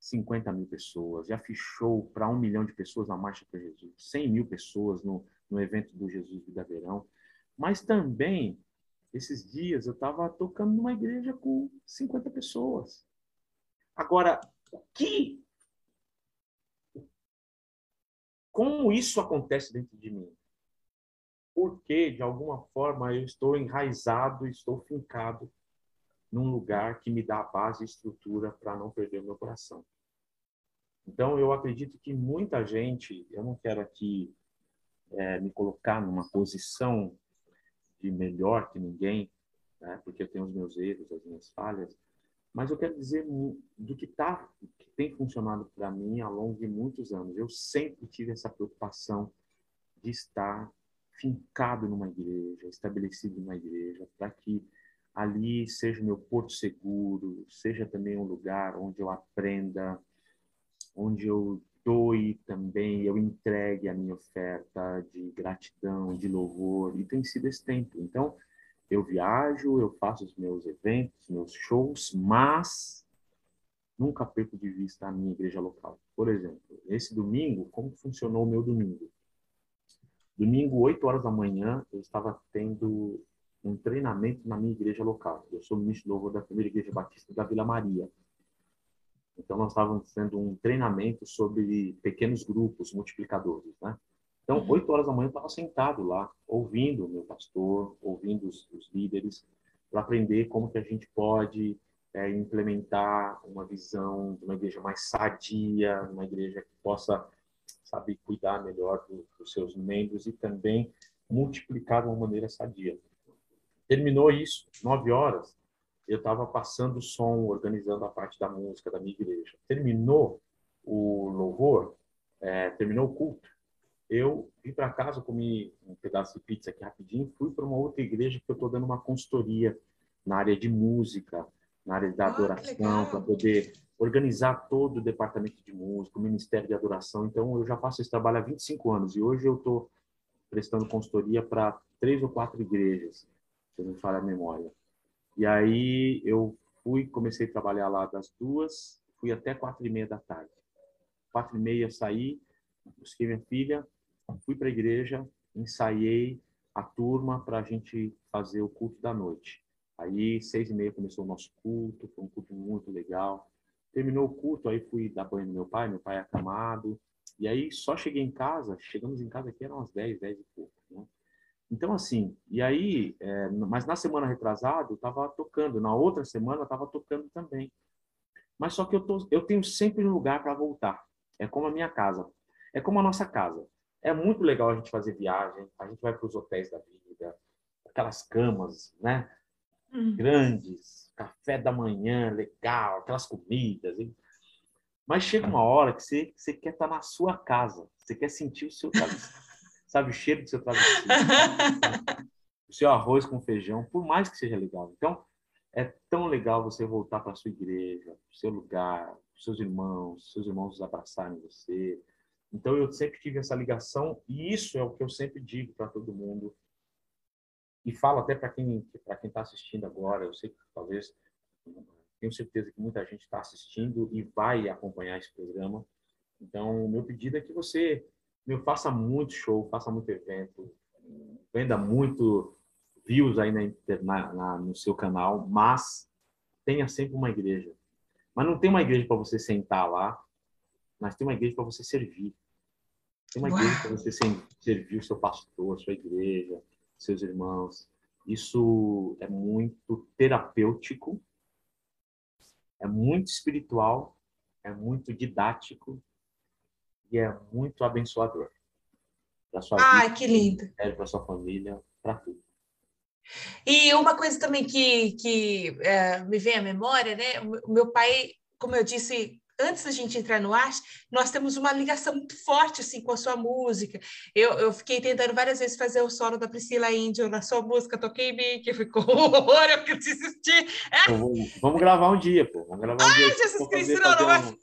50 mil pessoas, já fiz show para um milhão de pessoas na Marcha para Jesus, 100 mil pessoas no, no evento do Jesus Vida Verão. Mas também esses dias eu estava tocando numa igreja com 50 pessoas. Agora, o que. Como isso acontece dentro de mim? Porque, de alguma forma, eu estou enraizado, estou fincado num lugar que me dá a base e estrutura para não perder o meu coração. Então, eu acredito que muita gente, eu não quero aqui é, me colocar numa posição de melhor que ninguém, né? porque eu tenho os meus erros, as minhas falhas, mas eu quero dizer do que tá, que tem funcionado para mim ao longo de muitos anos. Eu sempre tive essa preocupação de estar fincado numa igreja, estabelecido numa igreja, para que ali seja o meu porto seguro, seja também um lugar onde eu aprenda, onde eu doe também, eu entregue a minha oferta de gratidão, de louvor, e tem sido esse tempo. Então, eu viajo, eu faço os meus eventos, meus shows, mas nunca perco de vista a minha igreja local. Por exemplo, esse domingo, como funcionou o meu domingo? Domingo, 8 horas da manhã, eu estava tendo um treinamento na minha igreja local. Eu sou ministro louvor da primeira igreja batista da Vila Maria. Então, nós estávamos tendo um treinamento sobre pequenos grupos multiplicadores, né? Então, uhum. oito horas da manhã, eu estava sentado lá, ouvindo o meu pastor, ouvindo os, os líderes, para aprender como que a gente pode é, implementar uma visão de uma igreja mais sadia, uma igreja que possa, sabe, cuidar melhor do, dos seus membros e também multiplicar de uma maneira sadia. Terminou isso, nove horas, eu estava passando o som, organizando a parte da música da minha igreja. Terminou o louvor, é, terminou o culto, eu vim para casa, comi um pedaço de pizza aqui rapidinho, fui para uma outra igreja que eu estou dando uma consultoria na área de música, na área da ah, adoração, para poder organizar todo o departamento de música, o Ministério de Adoração. Então, eu já faço esse trabalho há 25 anos e hoje eu estou prestando consultoria para três ou quatro igrejas, se não me falha a memória. E aí eu fui, comecei a trabalhar lá das duas, fui até quatro e meia da tarde. Quatro e meia saí, busquei minha filha, fui para a igreja, ensaiei a turma para a gente fazer o culto da noite. Aí, seis e meia começou o nosso culto, foi um culto muito legal. Terminou o culto, aí fui dar banho no meu pai, meu pai acamado. E aí, só cheguei em casa, chegamos em casa aqui, eram umas dez, dez e pouco. Então, assim, e aí, é, mas na semana retrasada, eu estava tocando, na outra semana, eu estava tocando também. Mas só que eu, tô, eu tenho sempre um lugar para voltar. É como a minha casa. É como a nossa casa. É muito legal a gente fazer viagem, a gente vai para os hotéis da vida, aquelas camas, né? Hum. Grandes, café da manhã, legal, aquelas comidas. Hein? Mas chega uma hora que você, você quer estar tá na sua casa, você quer sentir o seu *laughs* sabe, o cheiro do seu travesseiro, o seu arroz com feijão, por mais que seja legal. Então, é tão legal você voltar para a sua igreja, para seu lugar, seus irmãos, seus irmãos abraçarem você, então eu sempre tive essa ligação e isso é o que eu sempre digo para todo mundo e falo até para quem para quem está assistindo agora. Eu sei que talvez tenho certeza que muita gente está assistindo e vai acompanhar esse programa. Então o meu pedido é que você meu, faça muito show, faça muito evento, venda muito views aí na, na, no seu canal, mas tenha sempre uma igreja. Mas não tem uma igreja para você sentar lá mas tem uma igreja para você servir. Tem uma igreja para você servir o seu pastor, sua igreja, seus irmãos. Isso é muito terapêutico, é muito espiritual, é muito didático e é muito abençoador. Para sua Ai, vida, que lindo! Para sua família, para tudo. E uma coisa também que, que é, me vem à memória, né? O meu pai, como eu disse, antes da gente entrar no arte, nós temos uma ligação muito forte assim com a sua música. Eu, eu fiquei tentando várias vezes fazer o solo da Priscila Índio na sua música, toquei bem, que ficou horror, eu quero desistir. É. Vamos, vamos, gravar um dia, pô. Vamos gravar um Ai, dia. Jesus Cristo, não, não vai.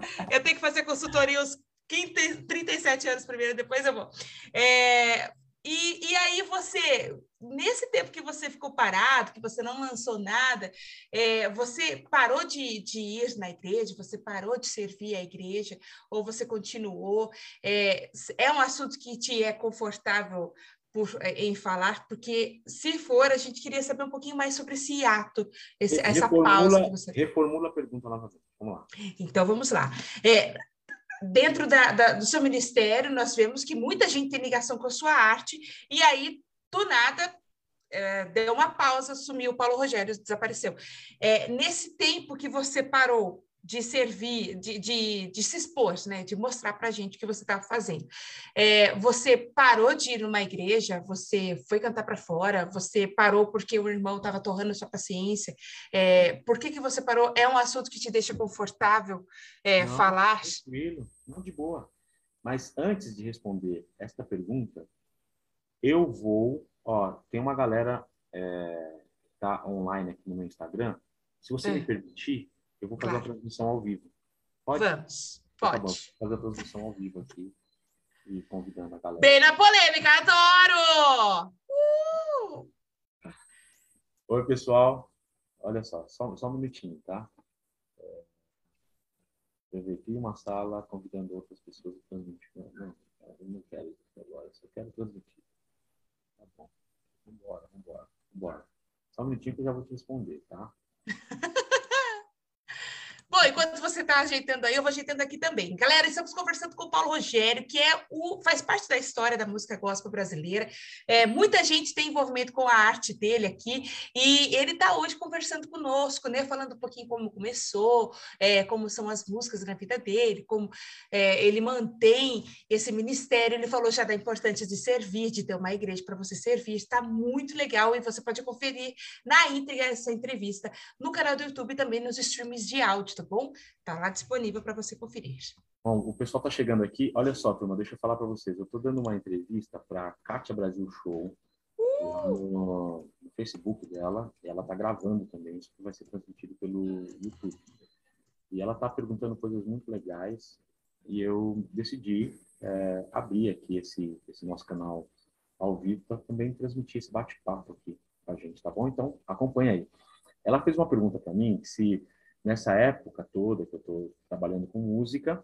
*laughs* eu tenho que fazer consultoria uns 15, 37 anos primeiro, depois eu vou. É, e, e aí você, nesse tempo que você ficou parado, que você não lançou nada, é, você parou de, de, ir na igreja, você parou de servir a igreja, ou você continuou? É, é um assunto que te é confortável por, é, em falar, porque se for, a gente queria saber um pouquinho mais sobre esse ato, esse, essa pausa que você... Reformula a pergunta novamente, vamos lá. Então, vamos lá. É, dentro da, da, do seu ministério, nós vemos que muita gente tem ligação com a sua arte, e aí, do nada, é, deu uma pausa, sumiu Paulo Rogério, desapareceu. É, nesse tempo que você parou, de servir, de, de, de se expor, né? de mostrar para a gente o que você estava fazendo. É, você parou de ir numa igreja, você foi cantar para fora, você parou porque o irmão estava torrando sua paciência. É, por que, que você parou? É um assunto que te deixa confortável é, não, falar? Tranquilo, não de boa. Mas antes de responder esta pergunta, eu vou. Ó, tem uma galera é, tá online aqui no meu Instagram. Se você me é. permitir, eu vou fazer claro. a transmissão ao vivo. Pode? Vamos. Pode. Tá bom, fazer a transmissão ao vivo aqui e convidando a galera. Bem na polêmica, adoro! Uh! Oi, pessoal. Olha só, só, só um minutinho, tá? É, eu vi aqui uma sala convidando outras pessoas a transmitir. Não, não, eu não quero isso agora, eu só quero transmitir. Tá bom. Vambora, vambora, vambora. Só um minutinho que eu já vou te responder, tá? *laughs* enquanto você está ajeitando aí, eu vou ajeitando aqui também. Galera, estamos conversando com o Paulo Rogério, que é o, faz parte da história da música gospel brasileira. É, muita gente tem envolvimento com a arte dele aqui, e ele está hoje conversando conosco, né? Falando um pouquinho como começou, é, como são as músicas na vida dele, como é, ele mantém esse ministério. Ele falou já da importância de servir, de ter uma igreja para você servir. Está muito legal e você pode conferir na íntegra essa entrevista no canal do YouTube e também nos streams de áudio, tá bom? Tá lá disponível para você conferir. Bom, o pessoal está chegando aqui. Olha só, turma, deixa eu falar para vocês. Eu estou dando uma entrevista para Kátia Brasil Show uh! no, no, Facebook dela. Ela está gravando também. Isso vai ser transmitido pelo YouTube. E ela está perguntando coisas muito legais. E eu decidi é, abrir aqui esse, esse nosso canal ao vivo para também transmitir esse bate-papo aqui para a gente, tá bom? Então, acompanha aí. Ela fez uma pergunta para mim se nessa época toda que eu estou trabalhando com música,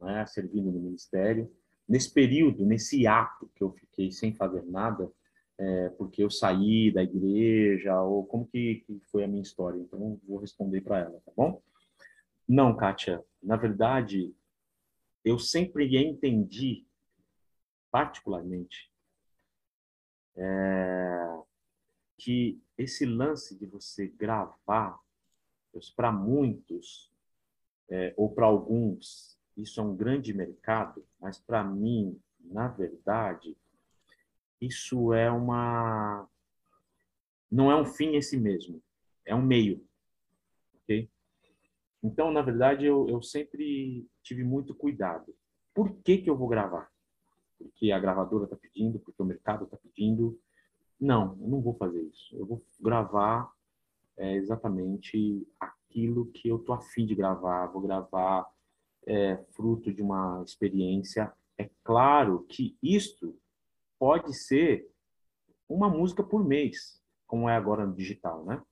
né, servindo no ministério, nesse período, nesse ato que eu fiquei sem fazer nada, é, porque eu saí da igreja, ou como que, que foi a minha história. Então, vou responder para ela, tá bom? Não, Kátia, na verdade, eu sempre entendi, particularmente, é, que esse lance de você gravar, para muitos, é, ou para alguns, isso é um grande mercado, mas para mim, na verdade, isso é uma. Não é um fim em si mesmo, é um meio. Ok? Então, na verdade, eu, eu sempre tive muito cuidado. Por que, que eu vou gravar? Porque a gravadora está pedindo, porque o mercado está pedindo, não, eu não vou fazer isso. Eu vou gravar é, exatamente aquilo que eu tô afim de gravar. Vou gravar é, fruto de uma experiência. É claro que isto pode ser uma música por mês, como é agora no digital, né?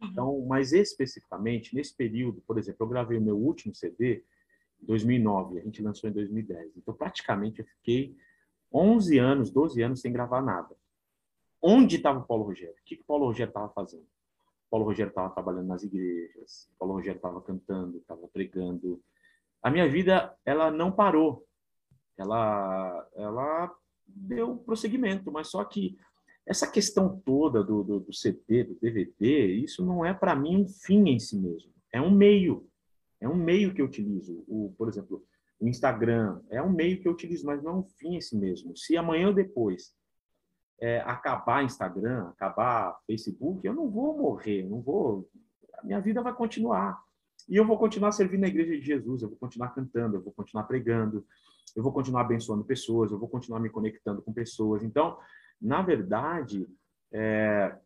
Uhum. Então, mas especificamente nesse período, por exemplo, eu gravei o meu último CD em 2009, a gente lançou em 2010. Então, praticamente eu fiquei 11 anos, 12 anos sem gravar nada. Onde estava o Paulo Rogério? O que, que o Paulo Rogério estava fazendo? Paulo Rogério estava trabalhando nas igrejas, Paulo Rogério estava cantando, estava pregando. A minha vida, ela não parou. Ela, ela deu prosseguimento, mas só que essa questão toda do, do, do CD, do DVD, isso não é para mim um fim em si mesmo. É um meio. É um meio que eu utilizo. O, por exemplo, o Instagram é um meio que eu utilizo, mas não é um fim em si mesmo. Se amanhã ou depois é, acabar Instagram, acabar Facebook, eu não vou morrer, não vou. A minha vida vai continuar. E eu vou continuar servindo a igreja de Jesus, eu vou continuar cantando, eu vou continuar pregando, eu vou continuar abençoando pessoas, eu vou continuar me conectando com pessoas. Então, na verdade, é,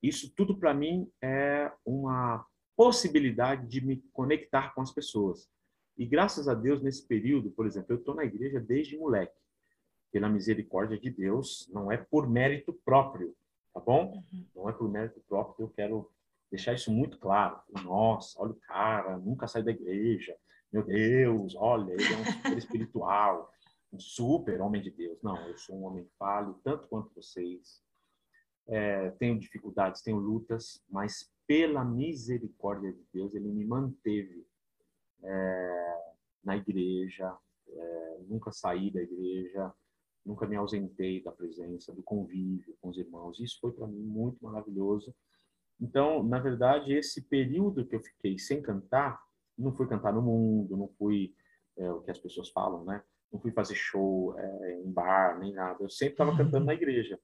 isso tudo para mim é uma possibilidade de me conectar com as pessoas. E graças a Deus, nesse período, por exemplo, eu estou na igreja desde moleque pela misericórdia de Deus, não é por mérito próprio, tá bom? Uhum. Não é por mérito próprio, eu quero deixar isso muito claro. Nossa, olha o cara, nunca sai da igreja. Meu Deus, olha, ele é um super espiritual, um super homem de Deus. Não, eu sou um homem falho, tanto quanto vocês. É, tenho dificuldades, tenho lutas, mas pela misericórdia de Deus, ele me manteve é, na igreja, é, nunca saí da igreja, nunca me ausentei da presença, do convívio com os irmãos. Isso foi para mim muito maravilhoso. Então, na verdade, esse período que eu fiquei sem cantar, não fui cantar no mundo, não fui é, o que as pessoas falam, né? Não fui fazer show é, em bar nem nada. Eu sempre estava cantando na igreja.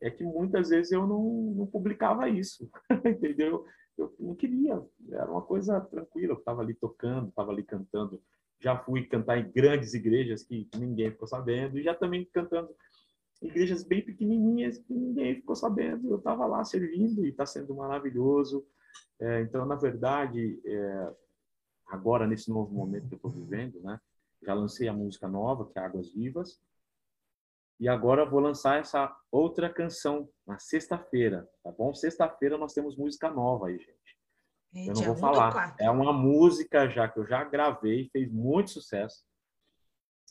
É que muitas vezes eu não, não publicava isso, *laughs* entendeu? Eu não queria. Era uma coisa tranquila. Eu estava ali tocando, estava ali cantando já fui cantar em grandes igrejas que ninguém ficou sabendo, e já também cantando igrejas bem pequenininhas que ninguém ficou sabendo. Eu estava lá servindo e está sendo maravilhoso. É, então, na verdade, é, agora, nesse novo momento que eu estou vivendo, né, já lancei a música nova, que é Águas Vivas, e agora vou lançar essa outra canção na sexta-feira, tá bom? Sexta-feira nós temos música nova aí, gente. É, eu não vou falar. É uma música já que eu já gravei, fez muito sucesso.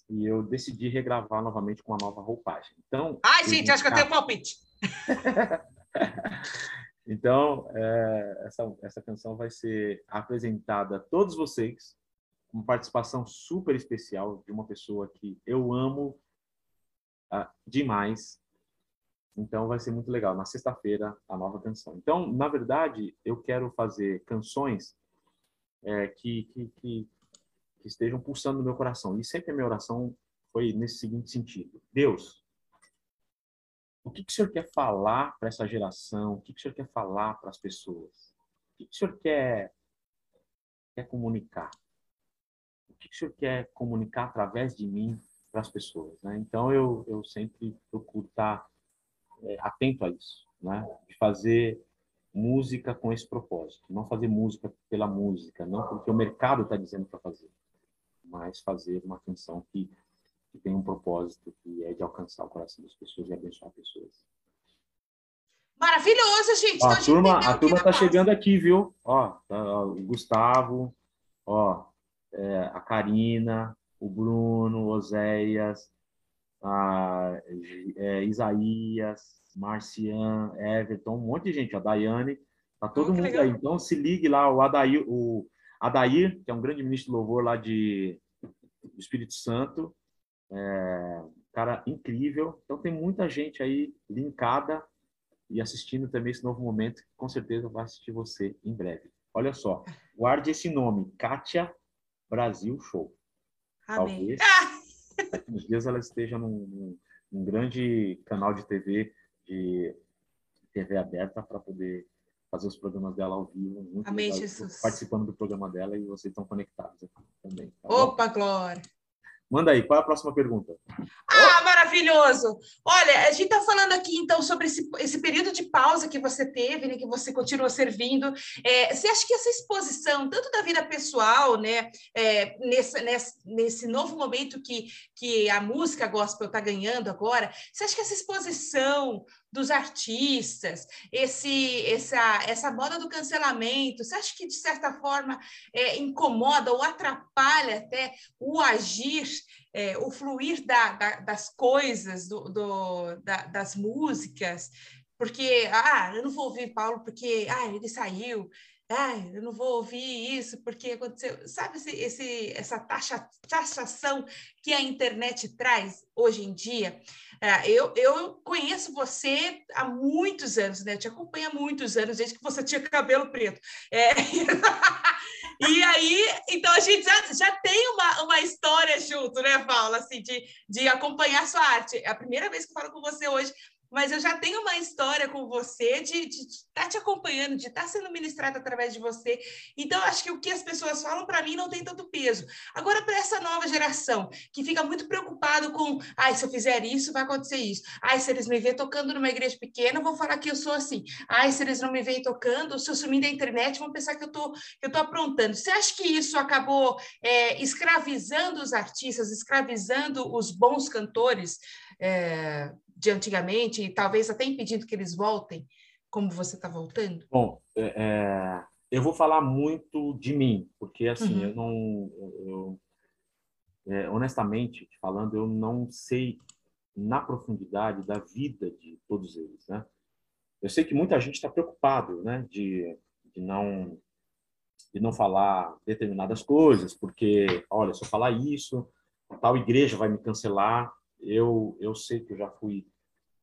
E eu decidi regravar novamente com uma nova roupagem. Então. Ai, gente, acho que eu tenho palpite. *laughs* Então, é, essa, essa canção vai ser apresentada a todos vocês, com participação super especial de uma pessoa que eu amo uh, demais. Então, vai ser muito legal. Na sexta-feira, a nova canção. Então, na verdade, eu quero fazer canções é, que, que, que, que estejam pulsando no meu coração. E sempre a minha oração foi nesse seguinte sentido: Deus, o que, que o senhor quer falar para essa geração? O que, que o senhor quer falar para as pessoas? O que, que o senhor quer, quer comunicar? O que, que o senhor quer comunicar através de mim para as pessoas? Né? Então, eu, eu sempre procuro estar é, atento a isso, né? de fazer música com esse propósito. Não fazer música pela música, não porque o mercado está dizendo para fazer, mas fazer uma canção que que tem um propósito que é de alcançar o coração das pessoas e abençoar pessoas. Maravilhoso, gente. Ó, a turma, a turma tá chegando aqui, viu? Ó, tá, o Gustavo, ó, é, a Karina, o Bruno, o Oséias, a, é, Isaías, Marcian, Everton, um monte de gente, a Daiane, tá todo oh, mundo legal. aí. Então se ligue lá, o Adair, o Adair, que é um grande ministro de louvor lá de do Espírito Santo, é, cara incrível. Então tem muita gente aí linkada e assistindo também esse novo momento, que com certeza vai assistir você em breve. Olha só, guarde esse nome, Kátia Brasil Show. Amém. Talvez daqui uns dias ela esteja num, num, grande canal de TV, de TV aberta, para poder fazer os programas dela ao vivo. Muito Amém, legal. Jesus. Participando do programa dela e vocês estão conectados aqui também. Tá Opa, glória! Manda aí, qual é a próxima pergunta? Ah, maravilhoso! Olha, a gente está falando aqui então sobre esse, esse período de pausa que você teve, né, que você continuou servindo. É, você acha que essa exposição, tanto da vida pessoal, né, é, nesse, nesse, nesse novo momento que, que a música gospel está ganhando agora, você acha que essa exposição dos artistas, esse, essa, essa moda do cancelamento, você acha que, de certa forma, é, incomoda ou atrapalha até o agir, é, o fluir da, da, das coisas, do, do da, das músicas? Porque, ah, eu não vou ouvir Paulo porque ah, ele saiu, Ai, eu não vou ouvir isso porque aconteceu. Sabe esse, esse, essa taxa, taxação que a internet traz hoje em dia? É, eu, eu conheço você há muitos anos, né? Eu te acompanho há muitos anos, desde que você *laughs* tinha cabelo preto. É... *laughs* e aí, então a gente já, já tem uma, uma história junto, né, Paula? Assim, de, de acompanhar sua arte. É a primeira vez que eu falo com você hoje mas eu já tenho uma história com você de estar tá te acompanhando, de estar tá sendo ministrada através de você. Então, acho que o que as pessoas falam para mim não tem tanto peso. Agora, para essa nova geração, que fica muito preocupado com, ai, se eu fizer isso, vai acontecer isso. Ai, se eles me verem tocando numa igreja pequena, vão falar que eu sou assim. Ai, se eles não me veem tocando, se eu sumir da internet, vão pensar que eu tô, que eu tô aprontando. Você acha que isso acabou é, escravizando os artistas, escravizando os bons cantores? É, de antigamente, e talvez até impedindo que eles voltem, como você está voltando? Bom, é, é, eu vou falar muito de mim, porque assim, uhum. eu não. Eu, é, honestamente falando, eu não sei na profundidade da vida de todos eles, né? Eu sei que muita gente está preocupado, né, de, de não de não falar determinadas coisas, porque, olha, se eu falar isso, tal igreja vai me cancelar. Eu eu sei que eu já fui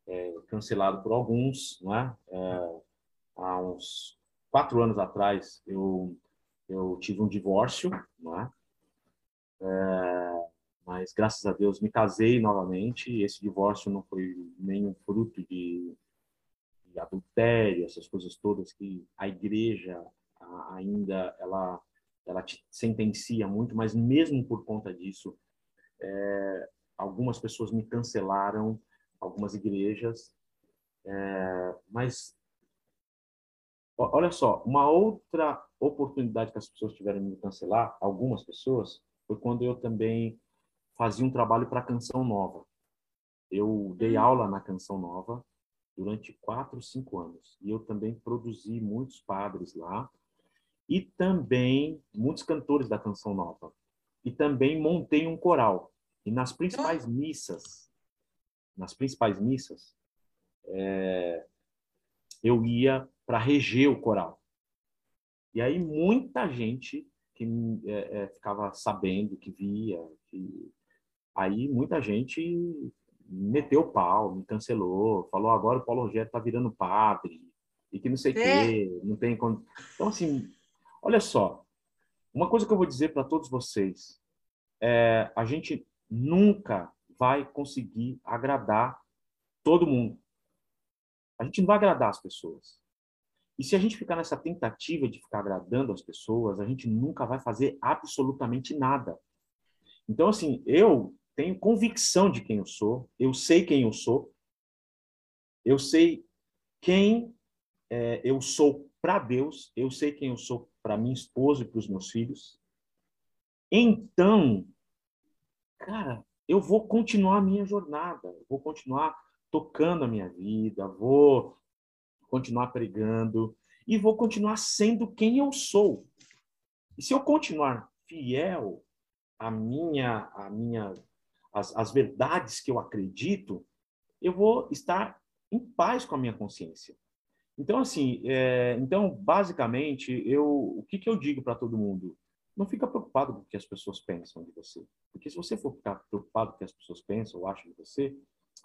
é, cancelado por alguns, não é? é? Há uns quatro anos atrás eu eu tive um divórcio, não é? é mas graças a Deus me casei novamente. E esse divórcio não foi nenhum fruto de, de adultério, essas coisas todas que a igreja ainda ela ela te sentencia muito, mas mesmo por conta disso, é, algumas pessoas me cancelaram algumas igrejas. É, mas, olha só, uma outra oportunidade que as pessoas tiveram de me cancelar, algumas pessoas, foi quando eu também fazia um trabalho para a Canção Nova. Eu dei hum. aula na Canção Nova durante quatro, cinco anos. E eu também produzi muitos padres lá e também muitos cantores da Canção Nova. E também montei um coral. E nas principais missas nas principais missas, é, eu ia para reger o coral. E aí muita gente que é, é, ficava sabendo, que via, que... aí muita gente meteu o pau, me cancelou, falou agora o Paulo Rogério está virando padre e que não sei o é. quê, não tem então assim, olha só, uma coisa que eu vou dizer para todos vocês é a gente nunca vai conseguir agradar todo mundo. A gente não vai agradar as pessoas. E se a gente ficar nessa tentativa de ficar agradando as pessoas, a gente nunca vai fazer absolutamente nada. Então, assim, eu tenho convicção de quem eu sou, eu sei quem eu sou, eu sei quem é, eu sou para Deus, eu sei quem eu sou para minha esposa e para os meus filhos. Então, cara, eu vou continuar a minha jornada, vou continuar tocando a minha vida, vou continuar pregando e vou continuar sendo quem eu sou. E se eu continuar fiel à minha, à minha, às, às verdades que eu acredito, eu vou estar em paz com a minha consciência. Então, assim, é, então basicamente, eu, o que, que eu digo para todo mundo? Não fica preocupado com o que as pessoas pensam de você, porque se você for ficar preocupado com o que as pessoas pensam ou acham de você,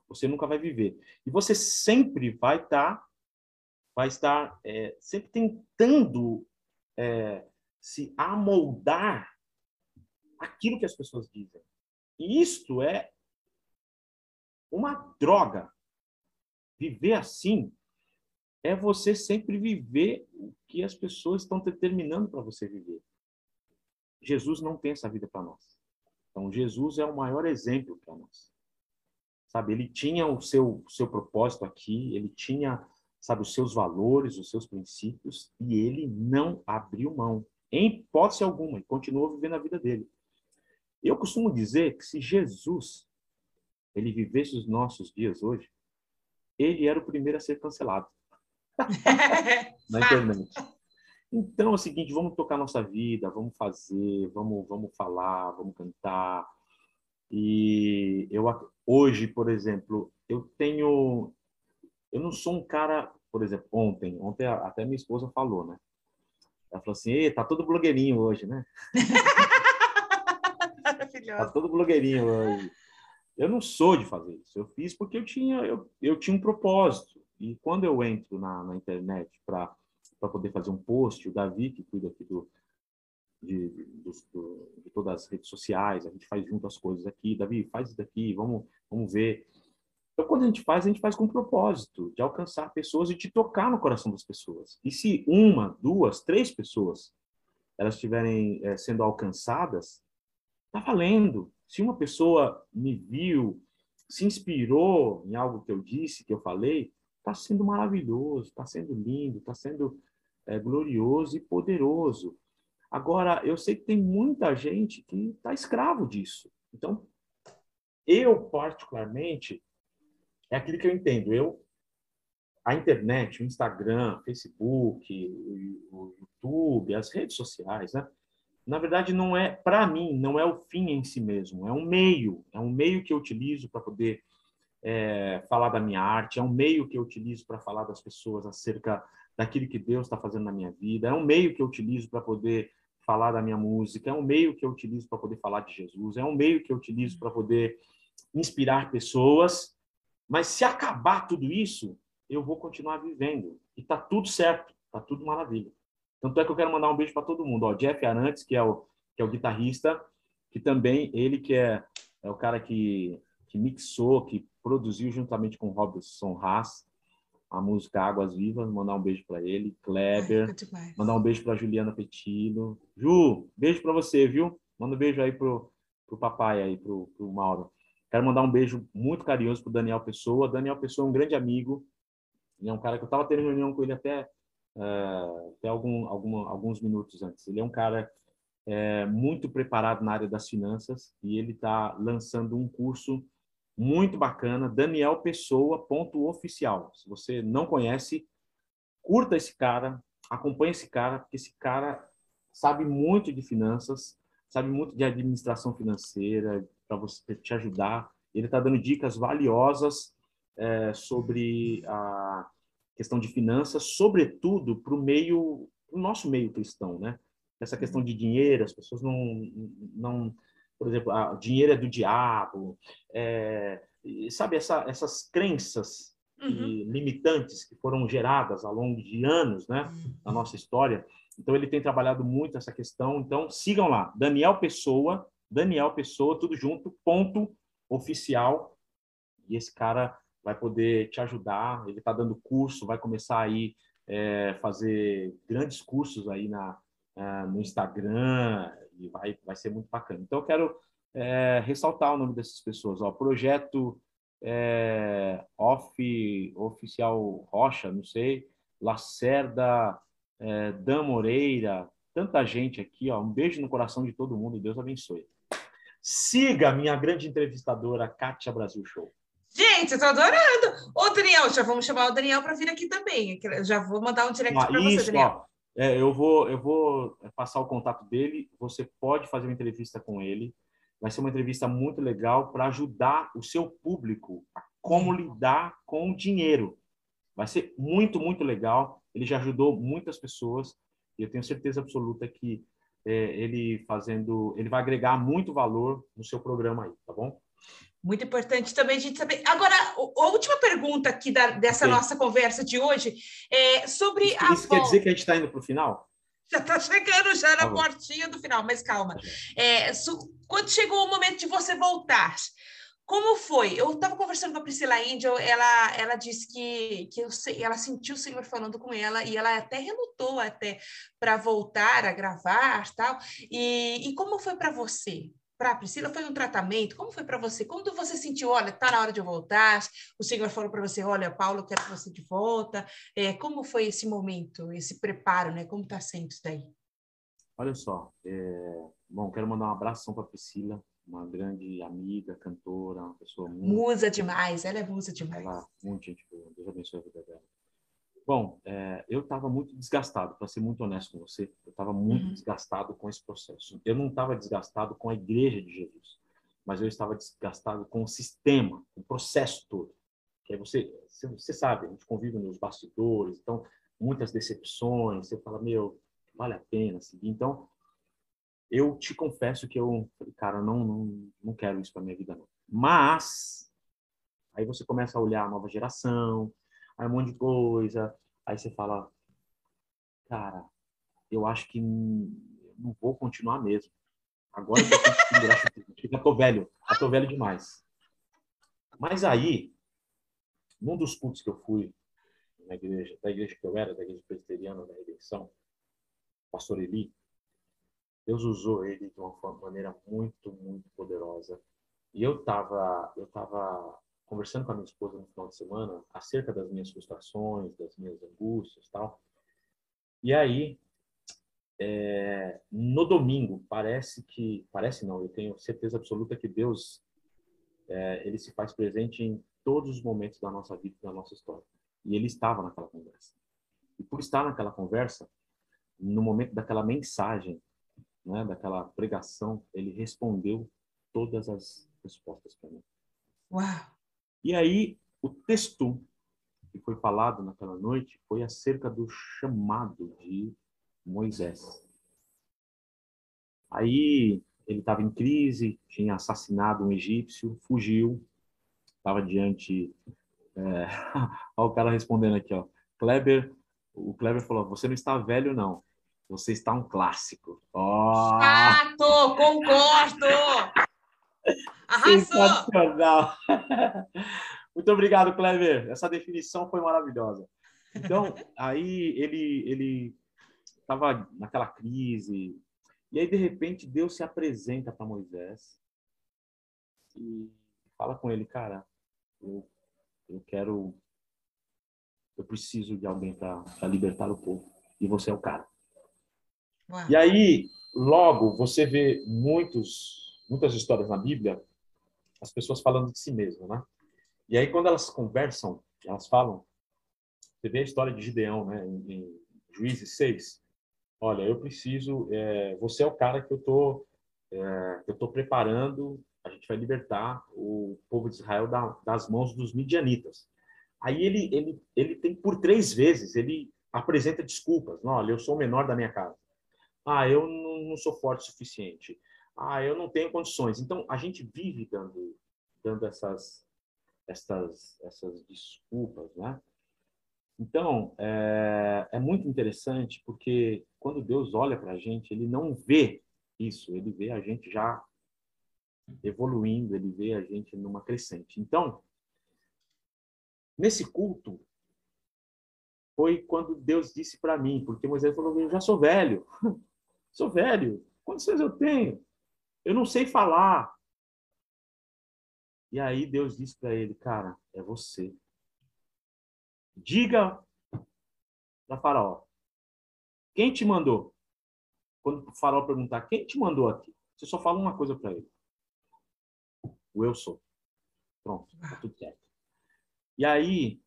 você nunca vai viver. E você sempre vai estar tá vai estar é, sempre tentando é, se amoldar aquilo que as pessoas dizem. E isto é uma droga. Viver assim é você sempre viver o que as pessoas estão determinando para você viver. Jesus não tem essa vida para nós. Então, Jesus é o maior exemplo para nós. Sabe, ele tinha o seu, seu propósito aqui, ele tinha sabe, os seus valores, os seus princípios, e ele não abriu mão, em hipótese alguma, e continuou vivendo a vida dele. Eu costumo dizer que se Jesus ele vivesse os nossos dias hoje, ele era o primeiro a ser cancelado *laughs* na internet. Então é o seguinte, vamos tocar nossa vida, vamos fazer, vamos, vamos falar, vamos cantar. E eu hoje, por exemplo, eu tenho eu não sou um cara, por exemplo, ontem, ontem até minha esposa falou, né? Ela falou assim, tá todo blogueirinho hoje, né? *laughs* Tá todo blogueirinho hoje. Eu não sou de fazer isso. Eu fiz porque eu tinha, eu, eu tinha um propósito. E quando eu entro na, na internet para poder fazer um post, o Davi, que cuida aqui do, de, de, do, de, todas as redes sociais, a gente faz junto as coisas aqui. Davi, faz isso daqui, vamos, vamos ver. Então, quando a gente faz, a gente faz com o propósito de alcançar pessoas e de tocar no coração das pessoas. E se uma, duas, três pessoas elas estiverem é, sendo alcançadas, tá valendo. Se uma pessoa me viu, se inspirou em algo que eu disse, que eu falei, está sendo maravilhoso, está sendo lindo, está sendo é, glorioso e poderoso. Agora, eu sei que tem muita gente que está escravo disso. Então, eu, particularmente, é aquilo que eu entendo. Eu, a internet, o Instagram, Facebook, o YouTube, as redes sociais, né? Na verdade, não é, para mim, não é o fim em si mesmo. É um meio, é um meio que eu utilizo para poder é, falar da minha arte, é um meio que eu utilizo para falar das pessoas acerca daquilo que Deus está fazendo na minha vida, é um meio que eu utilizo para poder falar da minha música, é um meio que eu utilizo para poder falar de Jesus, é um meio que eu utilizo para poder inspirar pessoas mas se acabar tudo isso, eu vou continuar vivendo. E tá tudo certo, tá tudo maravilha. Tanto é que eu quero mandar um beijo para todo mundo. Ó, Jeff Arantes, que é o que é o guitarrista, que também ele que é, é o cara que, que mixou, que produziu juntamente com Robson Haas a música Águas Vivas, mandar um beijo para ele, Kleber, Ai, mandar um beijo para Juliana Petilo. Ju, beijo para você, viu? Manda um beijo aí pro, pro papai aí, pro, pro Mauro. Quero mandar um beijo muito carinhoso para o Daniel Pessoa. Daniel Pessoa é um grande amigo. Ele é um cara que eu estava tendo reunião com ele até, uh, até algum, alguma, alguns minutos antes. Ele é um cara é, muito preparado na área das finanças e ele está lançando um curso muito bacana, Daniel Pessoa, ponto oficial. Se você não conhece, curta esse cara, acompanhe esse cara, porque esse cara sabe muito de finanças, sabe muito de administração financeira, para você te ajudar. Ele está dando dicas valiosas é, sobre a questão de finanças, sobretudo para o meio, o nosso meio cristão, né? Essa questão de dinheiro, as pessoas não, não por exemplo, ah, dinheiro é do diabo, é, sabe, essa, essas crenças uhum. limitantes que foram geradas ao longo de anos, né, na uhum. nossa história. Então, ele tem trabalhado muito essa questão. Então, sigam lá, Daniel Pessoa, Daniel Pessoa, tudo junto, ponto oficial. E esse cara vai poder te ajudar. Ele está dando curso, vai começar aí é, fazer grandes cursos aí na, é, no Instagram e vai, vai ser muito bacana. Então, eu quero é, ressaltar o nome dessas pessoas. Ó, projeto é, Off, Oficial Rocha, não sei, Lacerda, é, Dan Moreira, tanta gente aqui. Ó, um beijo no coração de todo mundo. Deus abençoe. Siga minha grande entrevistadora, Kátia Brasil Show. Gente, eu tô adorando. Ô, Daniel, já vamos chamar o Daniel para vir aqui também. Já vou mandar um direct ah, para você, Daniel. Ó, é, eu vou, eu vou passar o contato dele. Você pode fazer uma entrevista com ele. Vai ser uma entrevista muito legal para ajudar o seu público a como lidar com o dinheiro. Vai ser muito, muito legal. Ele já ajudou muitas pessoas e eu tenho certeza absoluta que é, ele fazendo, ele vai agregar muito valor no seu programa aí, tá bom? Muito importante também a gente saber. Agora, a última pergunta aqui da, dessa Sim. nossa conversa de hoje é sobre isso, a. Isso quer dizer que a gente está indo para o final? Já está chegando já na tá portinha do final, mas calma. É, quando chegou o momento de você voltar, como foi? Eu estava conversando com a Priscila Índio, ela, ela disse que, que eu, ela sentiu o Senhor falando com ela e ela até relutou até para voltar a gravar tal. E, e como foi para você? Para a Priscila foi um tratamento? Como foi para você? Quando você sentiu, olha, está na hora de eu voltar? O Senhor falou para você, olha, Paulo, quero você de volta. É, como foi esse momento, esse preparo, né? Como está sendo isso daí? Olha só, é... bom, quero mandar um abração para a Priscila, uma grande amiga, cantora, uma pessoa muito... Musa demais, ela é musa demais. Ela, muito gente boa, Deus abençoe a vida dela. Bom, é, eu estava muito desgastado, para ser muito honesto com você, eu estava muito uhum. desgastado com esse processo. Eu não estava desgastado com a igreja de Jesus, mas eu estava desgastado com o sistema, com o processo todo. Que aí você, você sabe, a gente convive nos bastidores, então muitas decepções, você fala, meu, vale a pena seguir. Então, eu te confesso que eu cara, não, não, não quero isso para minha vida não. Mas aí você começa a olhar a nova geração, aí um monte de coisa. Aí você fala, cara, eu acho que não vou continuar mesmo. Agora eu já tô velho, já tô velho demais. Mas aí, num dos cultos que eu fui na igreja, da igreja que eu era, da igreja presbiteriana da Redenção, pastor Eli, Deus usou ele de uma maneira muito, muito poderosa. E eu estava eu tava conversando com a minha esposa no final de semana acerca das minhas frustrações, das minhas angústias, tal. E aí, é, no domingo, parece que, parece não, eu tenho certeza absoluta que Deus, é, ele se faz presente em todos os momentos da nossa vida, da nossa história. E ele estava naquela conversa. E por estar naquela conversa, no momento daquela mensagem, né, daquela pregação, ele respondeu todas as respostas para mim. Uau! E aí, o texto que foi falado naquela noite foi acerca do chamado de Moisés. Aí, ele estava em crise, tinha assassinado um egípcio, fugiu, estava diante. É... *laughs* Olha o cara respondendo aqui, ó. Kleber, o Kleber falou: Você não está velho, não. Você está um clássico. Oh! Chato, concordo! Sensacional. *laughs* Muito obrigado, Clever. Essa definição foi maravilhosa. Então, *laughs* aí ele ele estava naquela crise e aí de repente Deus se apresenta para Moisés e fala com ele, cara, eu, eu quero, eu preciso de alguém para libertar o povo e você é o cara. Uau. E aí, logo, você vê muitos, muitas histórias na Bíblia as pessoas falando de si mesmas, né? E aí quando elas conversam, elas falam, você vê a história de Gideão, né, em, em Juízes 6. Olha, eu preciso, é, você é o cara que eu tô, é, eu tô preparando, a gente vai libertar o povo de Israel da, das mãos dos midianitas. Aí ele, ele, ele tem por três vezes, ele apresenta desculpas. Olha, eu sou o menor da minha casa. Ah, eu não, não sou forte o suficiente. Ah, eu não tenho condições. Então, a gente vive dando, dando essas, essas, essas desculpas, né? Então, é, é muito interessante porque quando Deus olha para a gente, ele não vê isso, ele vê a gente já evoluindo, ele vê a gente numa crescente. Então, nesse culto, foi quando Deus disse para mim, porque Moisés falou: Eu já sou velho, *laughs* sou velho, quantos anos eu tenho? Eu não sei falar. E aí Deus disse para ele: Cara, é você. Diga para Faraó: Quem te mandou? Quando o Faraó perguntar: Quem te mandou aqui? Você só fala uma coisa para ele: O eu sou. Pronto, tá tudo certo. E aí,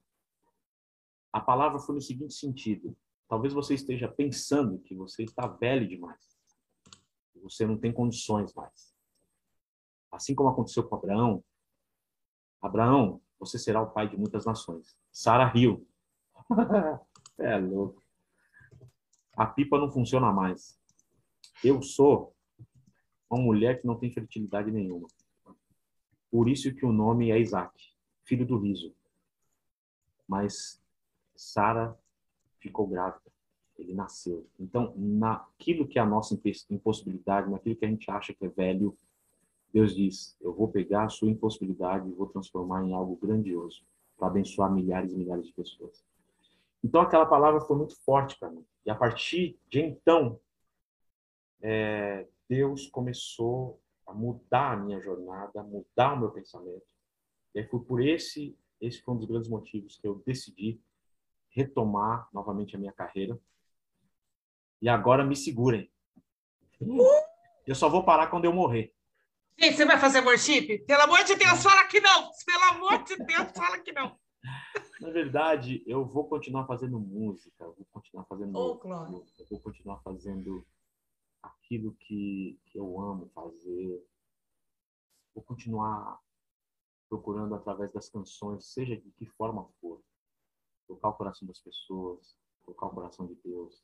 a palavra foi no seguinte sentido: talvez você esteja pensando que você está velho demais, você não tem condições mais. Assim como aconteceu com Abraão, Abraão, você será o pai de muitas nações. Sara riu. *laughs* é louco. A pipa não funciona mais. Eu sou uma mulher que não tem fertilidade nenhuma. Por isso que o nome é Isaac, filho do riso. Mas Sara ficou grávida. Ele nasceu. Então, naquilo que é a nossa impossibilidade, naquilo que a gente acha que é velho, Deus diz: Eu vou pegar a sua impossibilidade e vou transformar em algo grandioso para abençoar milhares e milhares de pessoas. Então, aquela palavra foi muito forte para mim. E a partir de então, é, Deus começou a mudar a minha jornada, a mudar o meu pensamento. E aí foi por esse, esse foi um dos grandes motivos que eu decidi retomar novamente a minha carreira. E agora me segurem. Eu só vou parar quando eu morrer. Gente, você vai fazer worship? Pelo amor de Deus, fala que não! Pelo amor de Deus, fala que não! Na verdade, eu vou continuar fazendo música, vou continuar fazendo. Oh, eu vou continuar fazendo aquilo que, que eu amo fazer. Vou continuar procurando através das canções, seja de que forma for, tocar o coração das pessoas, tocar o coração de Deus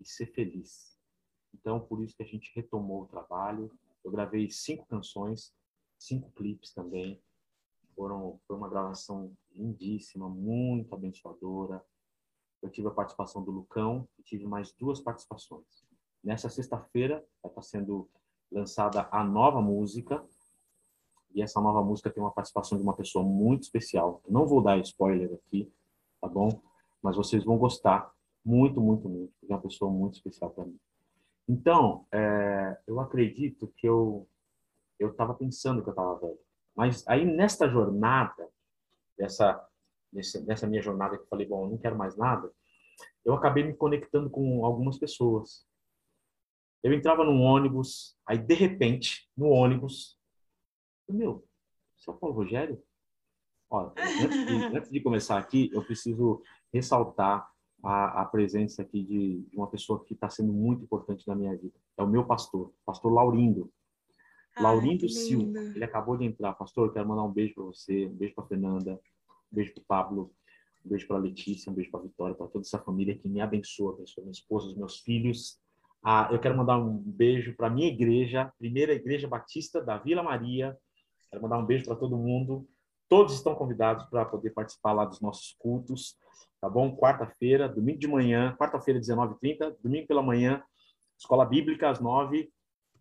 e ser feliz. Então, por isso que a gente retomou o trabalho. Eu gravei cinco canções, cinco clipes também. Foram, foi uma gravação lindíssima, muito abençoadora. Eu tive a participação do Lucão e tive mais duas participações. Nessa sexta-feira estar sendo lançada a nova música. E essa nova música tem uma participação de uma pessoa muito especial. Não vou dar spoiler aqui, tá bom? Mas vocês vão gostar muito, muito, muito. É uma pessoa muito especial para mim. Então, é, eu acredito que eu eu estava pensando que eu estava velho. Mas aí nesta jornada, dessa nessa minha jornada que eu falei, bom, eu não quero mais nada, eu acabei me conectando com algumas pessoas. Eu entrava num ônibus, aí de repente, no ônibus, meu, você é o Paulo Rogério? Olha, antes de, antes de começar aqui, eu preciso ressaltar a, a presença aqui de, de, uma pessoa que está sendo muito importante na minha vida. É o meu pastor, pastor Laurindo. Ai, Laurindo Silva. Ele acabou de entrar. Pastor, eu quero mandar um beijo para você, um beijo para Fernanda, um beijo para Pablo, um beijo para Letícia, um beijo para Vitória, para toda essa família que me abençoa, abençoa minha esposa, os meus filhos. Ah, eu quero mandar um beijo para minha igreja, primeira igreja batista da Vila Maria. Quero mandar um beijo para todo mundo. Todos estão convidados para poder participar lá dos nossos cultos, tá bom? Quarta-feira, domingo de manhã, quarta-feira, 19h30, domingo pela manhã, escola bíblica às 9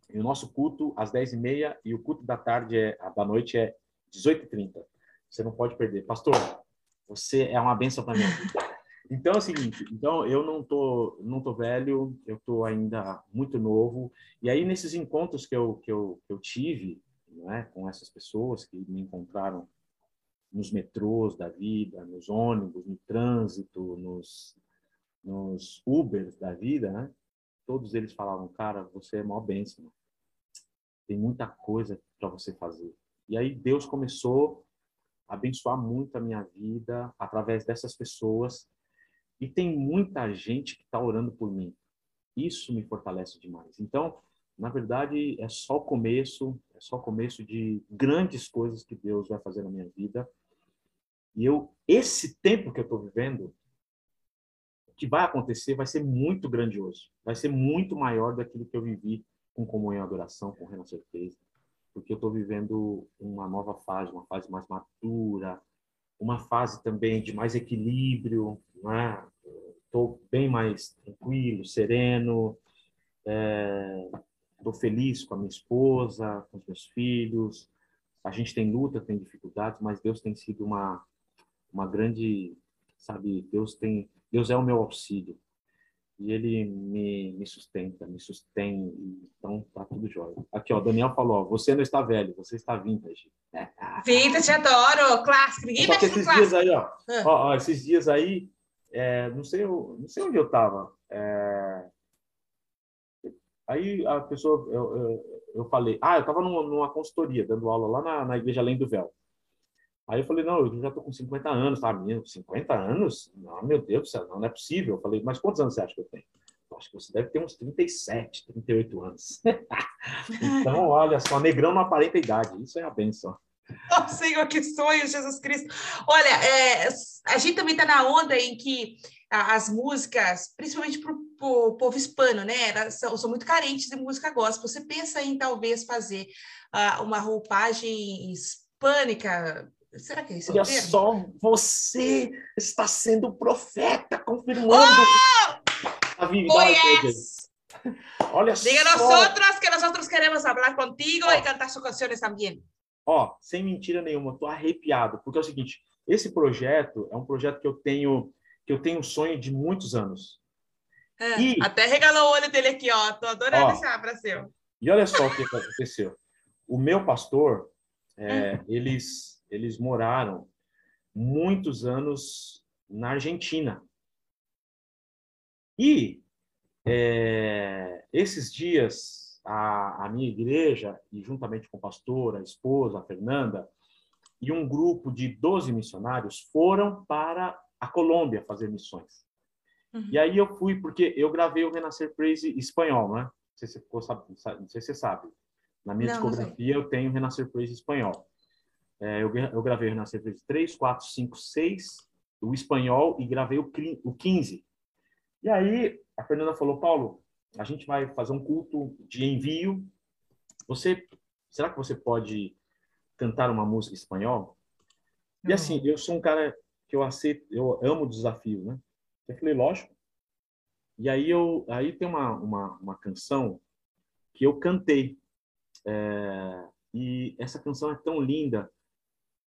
e o nosso culto às 10h30 e o culto da tarde, é, da noite, é 18h30. Você não pode perder. Pastor, você é uma benção para mim. Então é o seguinte, então eu não tô não tô velho, eu tô ainda muito novo. E aí nesses encontros que eu que eu, que eu tive, né, com essas pessoas que me encontraram nos metrôs da vida, nos ônibus, no trânsito, nos, nos Ubers da vida, né? Todos eles falavam, cara, você é mó bênção. Tem muita coisa para você fazer. E aí Deus começou a abençoar muito a minha vida através dessas pessoas. E tem muita gente que está orando por mim. Isso me fortalece demais. Então, na verdade, é só o começo, é só o começo de grandes coisas que Deus vai fazer na minha vida. E eu, esse tempo que eu estou vivendo, o que vai acontecer vai ser muito grandioso. Vai ser muito maior daquilo que eu vivi com comunhão e adoração, com Renascer Certeza. Porque eu estou vivendo uma nova fase, uma fase mais madura, uma fase também de mais equilíbrio, né? Estou bem mais tranquilo, sereno, estou feliz com a minha esposa, com os meus filhos. A gente tem luta, tem dificuldades, mas Deus tem sido uma uma grande, sabe, Deus tem, Deus é o meu auxílio e ele me, me sustenta, me sustém, então tá tudo jóia. Aqui, ó, Daniel falou, ó, você não está velho, você está vintage. *laughs* Vintage, adoro, clássico, ninguém mexe esses dias aí, ó, ó, ó, esses dias aí, é, não, sei, não sei onde eu estava, é... aí a pessoa, eu, eu, eu falei, ah, eu estava numa, numa, consultoria, dando aula lá na, na Igreja Além do Véu. Aí eu falei, não, eu já estou com 50 anos, tá? Minha, 50 anos? Não, meu Deus do céu, não, não é possível. Eu falei, mas quantos anos você acha que eu tenho? Acho que você deve ter uns 37, 38 anos. *laughs* então, olha só, negrão não aparenta idade, isso é a benção. *laughs* Oh, Senhor, que sonho, Jesus Cristo. Olha, é, a gente também está na onda em que as músicas, principalmente para o povo hispano, né, elas são, são, muito carentes de música gospel. Você pensa em talvez fazer uh, uma roupagem hispânica Será que é isso? Olha só, você está sendo profeta, confirmando oh! a vida. Oh, yes. Olha Diga só. nosotros que nosotros queremos falar contigo oh. e cantar suas canções também. Ó, sem mentira nenhuma, estou arrepiado, porque é o seguinte, esse projeto é um projeto que eu tenho que eu tenho um sonho de muitos anos. É, e... Até regalou o olho dele aqui, ó. Tô adorando ó, esse abraço. E olha só o que aconteceu. O meu pastor, é, hum. eles eles moraram muitos anos na Argentina. E é, esses dias, a, a, minha igreja, e juntamente com o pastor, a esposa, a Fernanda, e um grupo de 12 missionários foram para a Colômbia fazer missões. Uhum. E aí eu fui, porque eu gravei o Renascer Praise espanhol, né? Não sei se você sabe. Não sei se você sabe. Na minha não, discografia não eu tenho Renascer Praise espanhol. É, eu, eu gravei na Cerveja 3, 4, 5, 6, o espanhol, e gravei o, o 15. E aí a Fernanda falou, Paulo, a gente vai fazer um culto de envio. Você, será que você pode cantar uma música em espanhol? E assim, eu sou um cara que eu aceito, eu amo o desafio, né? Eu falei, lógico. E aí eu, aí tem uma uma, uma canção que eu cantei. É, e essa canção é tão linda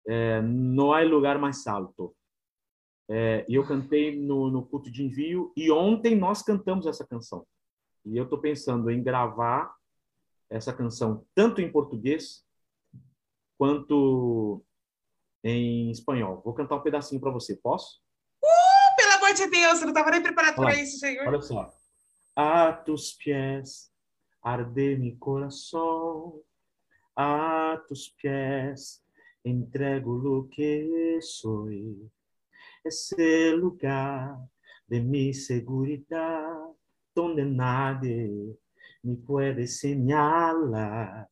é, Não há lugar mais alto. É, eu cantei no, no culto de envio e ontem nós cantamos essa canção. E eu estou pensando em gravar essa canção tanto em português quanto em espanhol. Vou cantar um pedacinho para você, posso? Uh, pelo amor de Deus, eu não estava nem preparado para isso, Senhor. Olha só. A tus pies arde mi coração, a tus pies entrego lo que soy. Es el lugar de mi seguridad, donde nadie me puede señalar.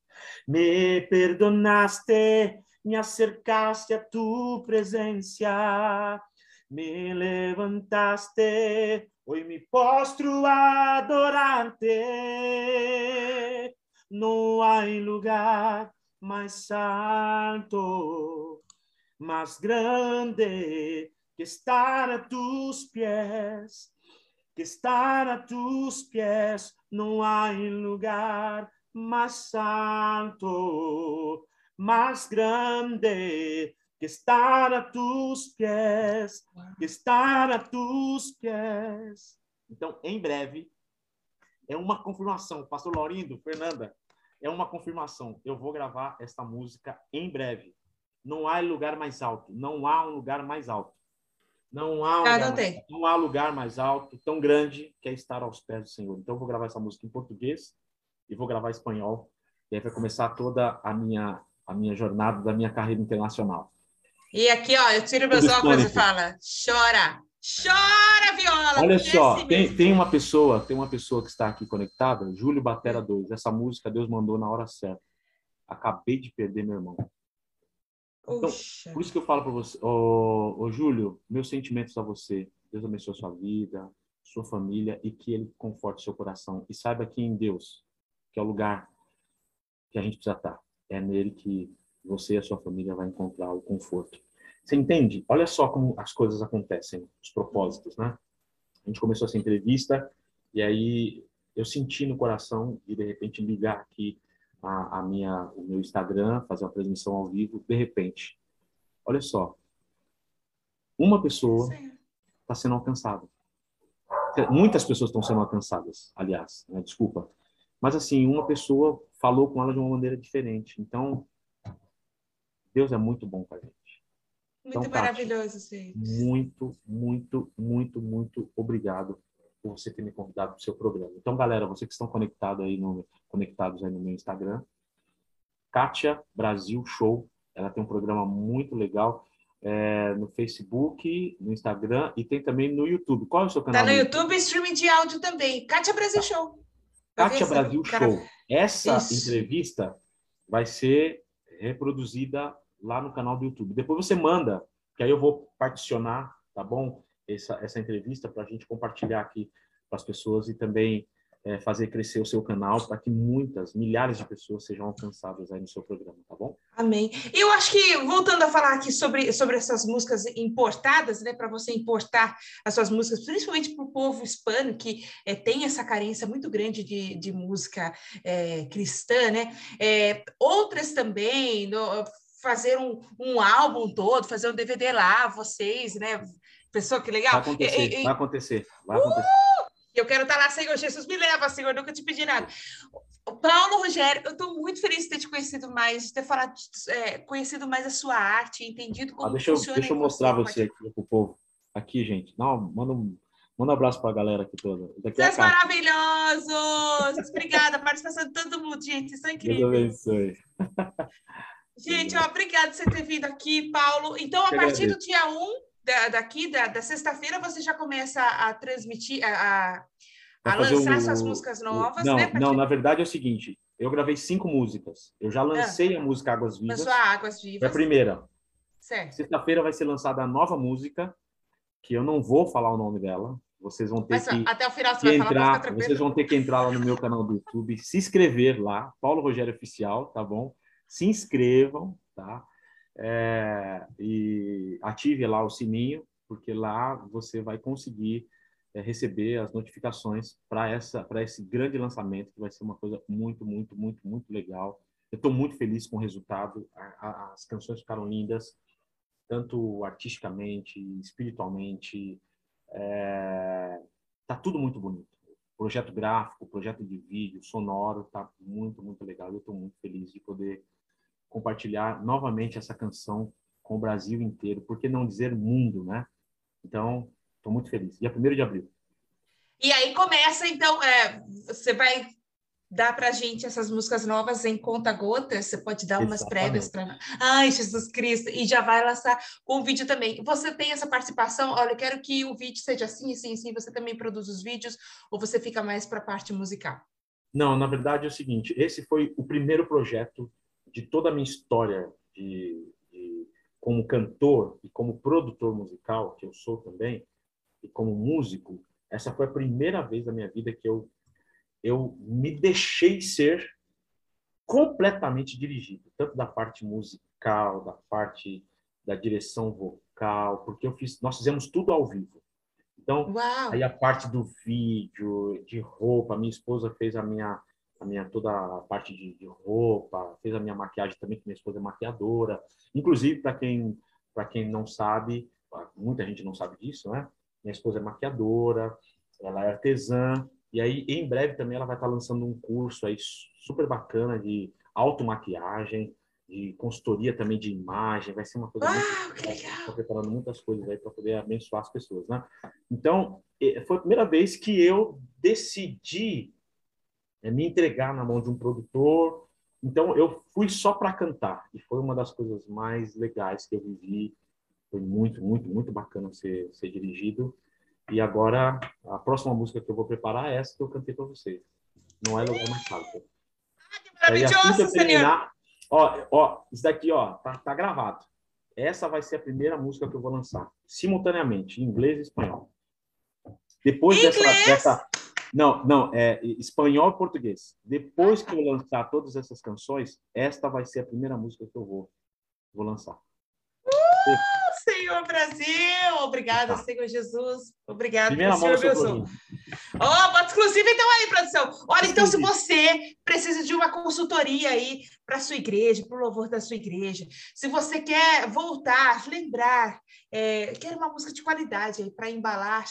Me perdonaste, me acercaste a tu presencia, me levantaste, hoy me postro a adorarte. No hay lugar mais santo, mais grande, que estar a tus pies, que estar a tus pies, não há lugar mais santo, mais grande, que estar a tus pies, que estar a tus pies. Então, em breve, é uma confirmação. Pastor Laurindo, Fernanda, é uma confirmação. Eu vou gravar esta música em breve. Não há lugar mais alto. Não há um lugar mais alto. Não há, um ah, lugar, mais, não há lugar mais alto, tão grande, que é estar aos pés do Senhor. Então, eu vou gravar essa música em português e vou gravar em espanhol. E aí vai começar toda a minha, a minha jornada da minha carreira internacional. E aqui, ó, eu tiro meus óculos e fala, chora, Chora, Viola! Olha só, tem, tem uma pessoa, tem uma pessoa que está aqui conectada, Júlio Batera 2. Essa música Deus mandou na hora certa. Acabei de perder meu irmão. Então, por isso que eu falo para você, ô, ô, Júlio, meus sentimentos a você. Deus abençoe a sua vida, sua família e que Ele conforte seu coração. E saiba que em Deus, que é o lugar que a gente precisa estar, é nele que você e a sua família vai encontrar o conforto. Você entende? Olha só como as coisas acontecem, os propósitos, né? A gente começou essa entrevista e aí eu senti no coração de de repente ligar aqui a, a minha, o meu Instagram, fazer uma transmissão ao vivo, de repente. Olha só, uma pessoa está sendo alcançada. Muitas pessoas estão sendo alcançadas, aliás, né? desculpa. Mas assim, uma pessoa falou com ela de uma maneira diferente. Então, Deus é muito bom com a gente. Muito então, maravilhoso, gente. Muito, muito, muito, muito obrigado por você ter me convidado para o seu programa. Então, galera, vocês que estão conectados aí no, conectados aí no meu Instagram, Kátia Brasil Show. Ela tem um programa muito legal é, no Facebook, no Instagram e tem também no YouTube. Qual é o seu canal? Tá no YouTube, streaming de áudio também. Kátia Brasil tá. Show. Kátia Brasil Cara... Show. Essa Isso. entrevista vai ser reproduzida lá no canal do YouTube. Depois você manda, que aí eu vou particionar, tá bom? Essa, essa entrevista para a gente compartilhar aqui com as pessoas e também é, fazer crescer o seu canal para que muitas, milhares de pessoas sejam alcançadas aí no seu programa, tá bom? Amém. Eu acho que, voltando a falar aqui sobre, sobre essas músicas importadas, né, para você importar as suas músicas, principalmente para o povo hispano, que é, tem essa carência muito grande de, de música é, cristã, né? É, outras também, no, fazer um, um álbum todo, fazer um DVD lá, vocês, né? Pessoa que legal. Vai acontecer, e, vai acontecer, vai acontecer. Uh! Eu quero estar lá, Senhor Jesus, me leva, Senhor, nunca te pedi nada. Paulo Rogério, eu estou muito feliz de ter te conhecido mais, de ter falado, é, conhecido mais a sua arte, entendido como ah, deixa funciona. Eu, deixa eu mostrar você, aqui pro povo. Aqui, gente. Não, manda um, manda um abraço para a galera aqui toda. Daqui Vocês é maravilhosos! Obrigada, *laughs* participação de todo mundo, gente. Vocês são incríveis. Deus abençoe. Gente, ó, obrigada por você ter vindo aqui, Paulo. Então, a partir do dia 1 da, daqui, da, da sexta-feira, você já começa a transmitir, a, a lançar o, suas músicas novas, não, né? Não, na verdade é o seguinte, eu gravei cinco músicas. Eu já lancei ah, a música Águas Vivas. Lançou a Águas Vivas. É a primeira. Certo. Sexta-feira vai ser lançada a nova música, que eu não vou falar o nome dela. Vocês vão ter Mas, que, até o final você entrar, falar, vocês vão ter que entrar lá no meu canal do YouTube, se inscrever lá, Paulo Rogério Oficial, tá bom? Se inscrevam, tá? É, e ative lá o sininho, porque lá você vai conseguir é, receber as notificações para essa para esse grande lançamento que vai ser uma coisa muito muito muito muito legal. Eu estou muito feliz com o resultado. A, a, as canções ficaram lindas, tanto artisticamente, espiritualmente. É, tá tudo muito bonito. Projeto gráfico, projeto de vídeo, sonoro, tá muito muito legal. Eu estou muito feliz de poder compartilhar novamente essa canção com o Brasil inteiro, por que não dizer mundo, né? Então, estou muito feliz. Dia 1 de abril. E aí começa, então, é, você vai dar para a gente essas músicas novas em conta-gotas, você pode dar umas prévias para... Ai, Jesus Cristo! E já vai lançar o vídeo também. Você tem essa participação? Olha, eu quero que o vídeo seja assim, assim, assim. Você também produz os vídeos ou você fica mais para a parte musical? Não, na verdade é o seguinte, esse foi o primeiro projeto de toda a minha história de, de, como cantor e como produtor musical, que eu sou também, e como músico, essa foi a primeira vez da minha vida que eu, eu me deixei ser completamente dirigido, tanto da parte musical, da parte da direção vocal, porque eu fiz, nós fizemos tudo ao vivo. Então, Uau. aí a parte do vídeo, de roupa, minha esposa fez a minha a minha toda a parte de, de roupa, fez a minha maquiagem também, que minha esposa é maquiadora. Inclusive, para quem, para quem não sabe, muita gente não sabe disso, né? Minha esposa é maquiadora, ela é artesã, e aí em breve também ela vai estar lançando um curso aí super bacana de automaquiagem, de consultoria também de imagem, vai ser uma coisa Uau, muito que legal. Estou preparando muitas coisas aí para poder abençoar as pessoas, né? Então, foi a primeira vez que eu decidi é me entregar na mão de um produtor. Então eu fui só para cantar e foi uma das coisas mais legais que eu vivi. Foi muito, muito, muito bacana ser, ser dirigido. E agora a próxima música que eu vou preparar é essa que eu cantei para vocês. Não é lugar mais fácil. Ah, que maravilhoso, assim terminar, ó, ó, isso daqui, ó, tá, tá gravado. essa vai ser a primeira música que eu vou lançar, simultaneamente, em inglês e espanhol. Depois Inglês? dessa, dessa. Não, não, é espanhol e português. Depois que eu lançar todas essas canções, esta vai ser a primeira música que eu vou, vou lançar. Senhor Brasil! Obrigada, Tá. Senhor Jesus. Obrigada, Primeira Senhor corrinho. Ó, bota exclusiva então aí, produção. Olha, então, se você precisa de uma consultoria aí para sua igreja, para o louvor da sua igreja, se você quer voltar, lembrar, é, quer uma música de qualidade aí para embalar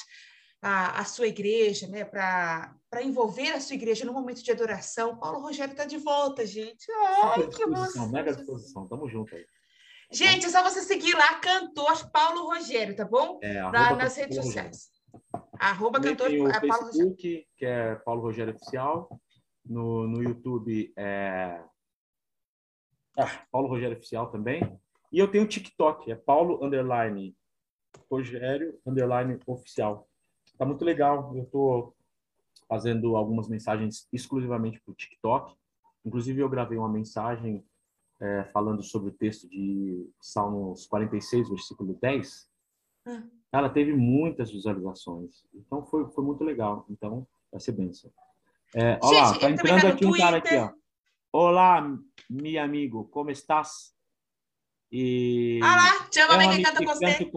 a, a sua igreja, né? Para envolver a sua igreja no momento de adoração, Paulo Rogério está de volta, gente. Ai, que emoção. mega disposição. Tamo junto aí. Gente, é só você seguir lá, cantor Paulo Rogério, tá bom? É, Lá arroba nas redes sociais. Arroba cantor tem o é, Paulo Rogério. Facebook, que é Paulo Rogério Oficial. No, no YouTube é ah, Paulo Rogério Oficial também. E eu tenho o TikTok, é Paulo Underline Rogério Underline Oficial. Tá muito legal. Eu tô fazendo algumas mensagens exclusivamente para o TikTok. Inclusive, eu gravei uma mensagem é, falando sobre o texto de Salmos 46, versículo 10. Hum. Ela teve muitas visualizações. Então, foi, foi muito legal. Então, vai ser bênção. É, olha lá, Gente, tá entrando aqui um cara aqui, ó. Olá, meu amigo, como estás? E Ah lá, chama bem Chama-me que canta que com você. canto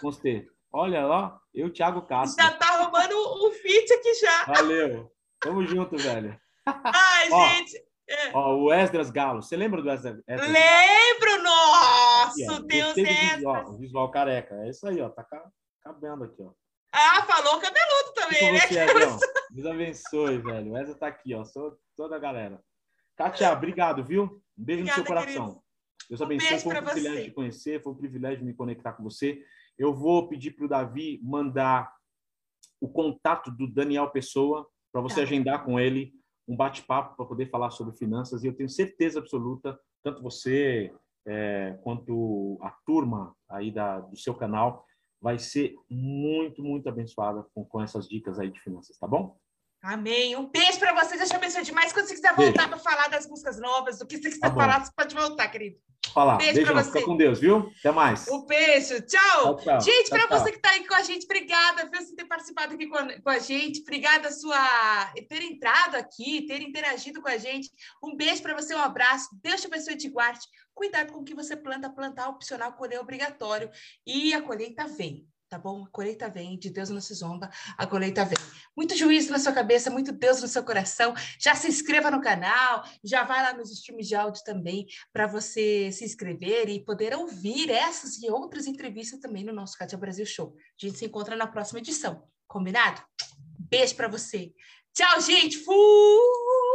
com ustedes. Olha lá, eu, Thiago Castro. Já tá arrumando um feat aqui já. Valeu. Tamo junto, velho. Ai, Ó, gente. Ó, o Esdras Galo. Você lembra do Esdras? Esdras Galo? Lembro, Aqui, nosso Deus é. visual, o visual careca. É isso aí, ó. Tá ca- cabendo aqui, ó. Ah, falou cabeludo também, né? Deus abençoe, velho. O Esdras tá aqui, ó. Sou toda a galera. Kátia, obrigado, viu? Um beijo no seu Obrigada, coração. querido. Deus Um abençoe. beijo Foi um privilégio você. de conhecer, foi um privilégio me conectar com você. Eu vou pedir para o Davi mandar o contato do Daniel Pessoa para você Tá. agendar com ele um bate-papo para poder falar sobre finanças. E eu tenho certeza absoluta, tanto você é, quanto a turma aí da, do seu canal vai ser muito, muito abençoada com, com essas dicas aí de finanças, tá bom? Amém. Um beijo pra vocês. Deixa eu abençoe demais. Quando você quiser voltar para falar das músicas novas, do que você quiser Tá falar, você pode voltar, querido. Falar. Beijo Beijão, pra fica você. com Deus, viu? Até mais. Um beijo. Tchau. Tchau, tchau. Gente, para você que está aí com a gente, obrigada por você ter participado aqui com a, com a gente. Obrigada sua ter entrado aqui, ter interagido com a gente. Um beijo para você, um abraço. Deus te abençoe e te guarde. Cuidado com o que você planta, plantar opcional, colher obrigatório. E a colheita vem, tá bom? A colheita vem, de Deus não se zomba, a colheita vem. Muito juízo na sua cabeça, muito Deus no seu coração. Já se inscreva no canal, já vai lá nos streams de áudio também para você se inscrever e poder ouvir essas e outras entrevistas também no nosso Cátia Brasil Show. A gente se encontra na próxima edição. Combinado? Beijo para você. Tchau, gente. Fui!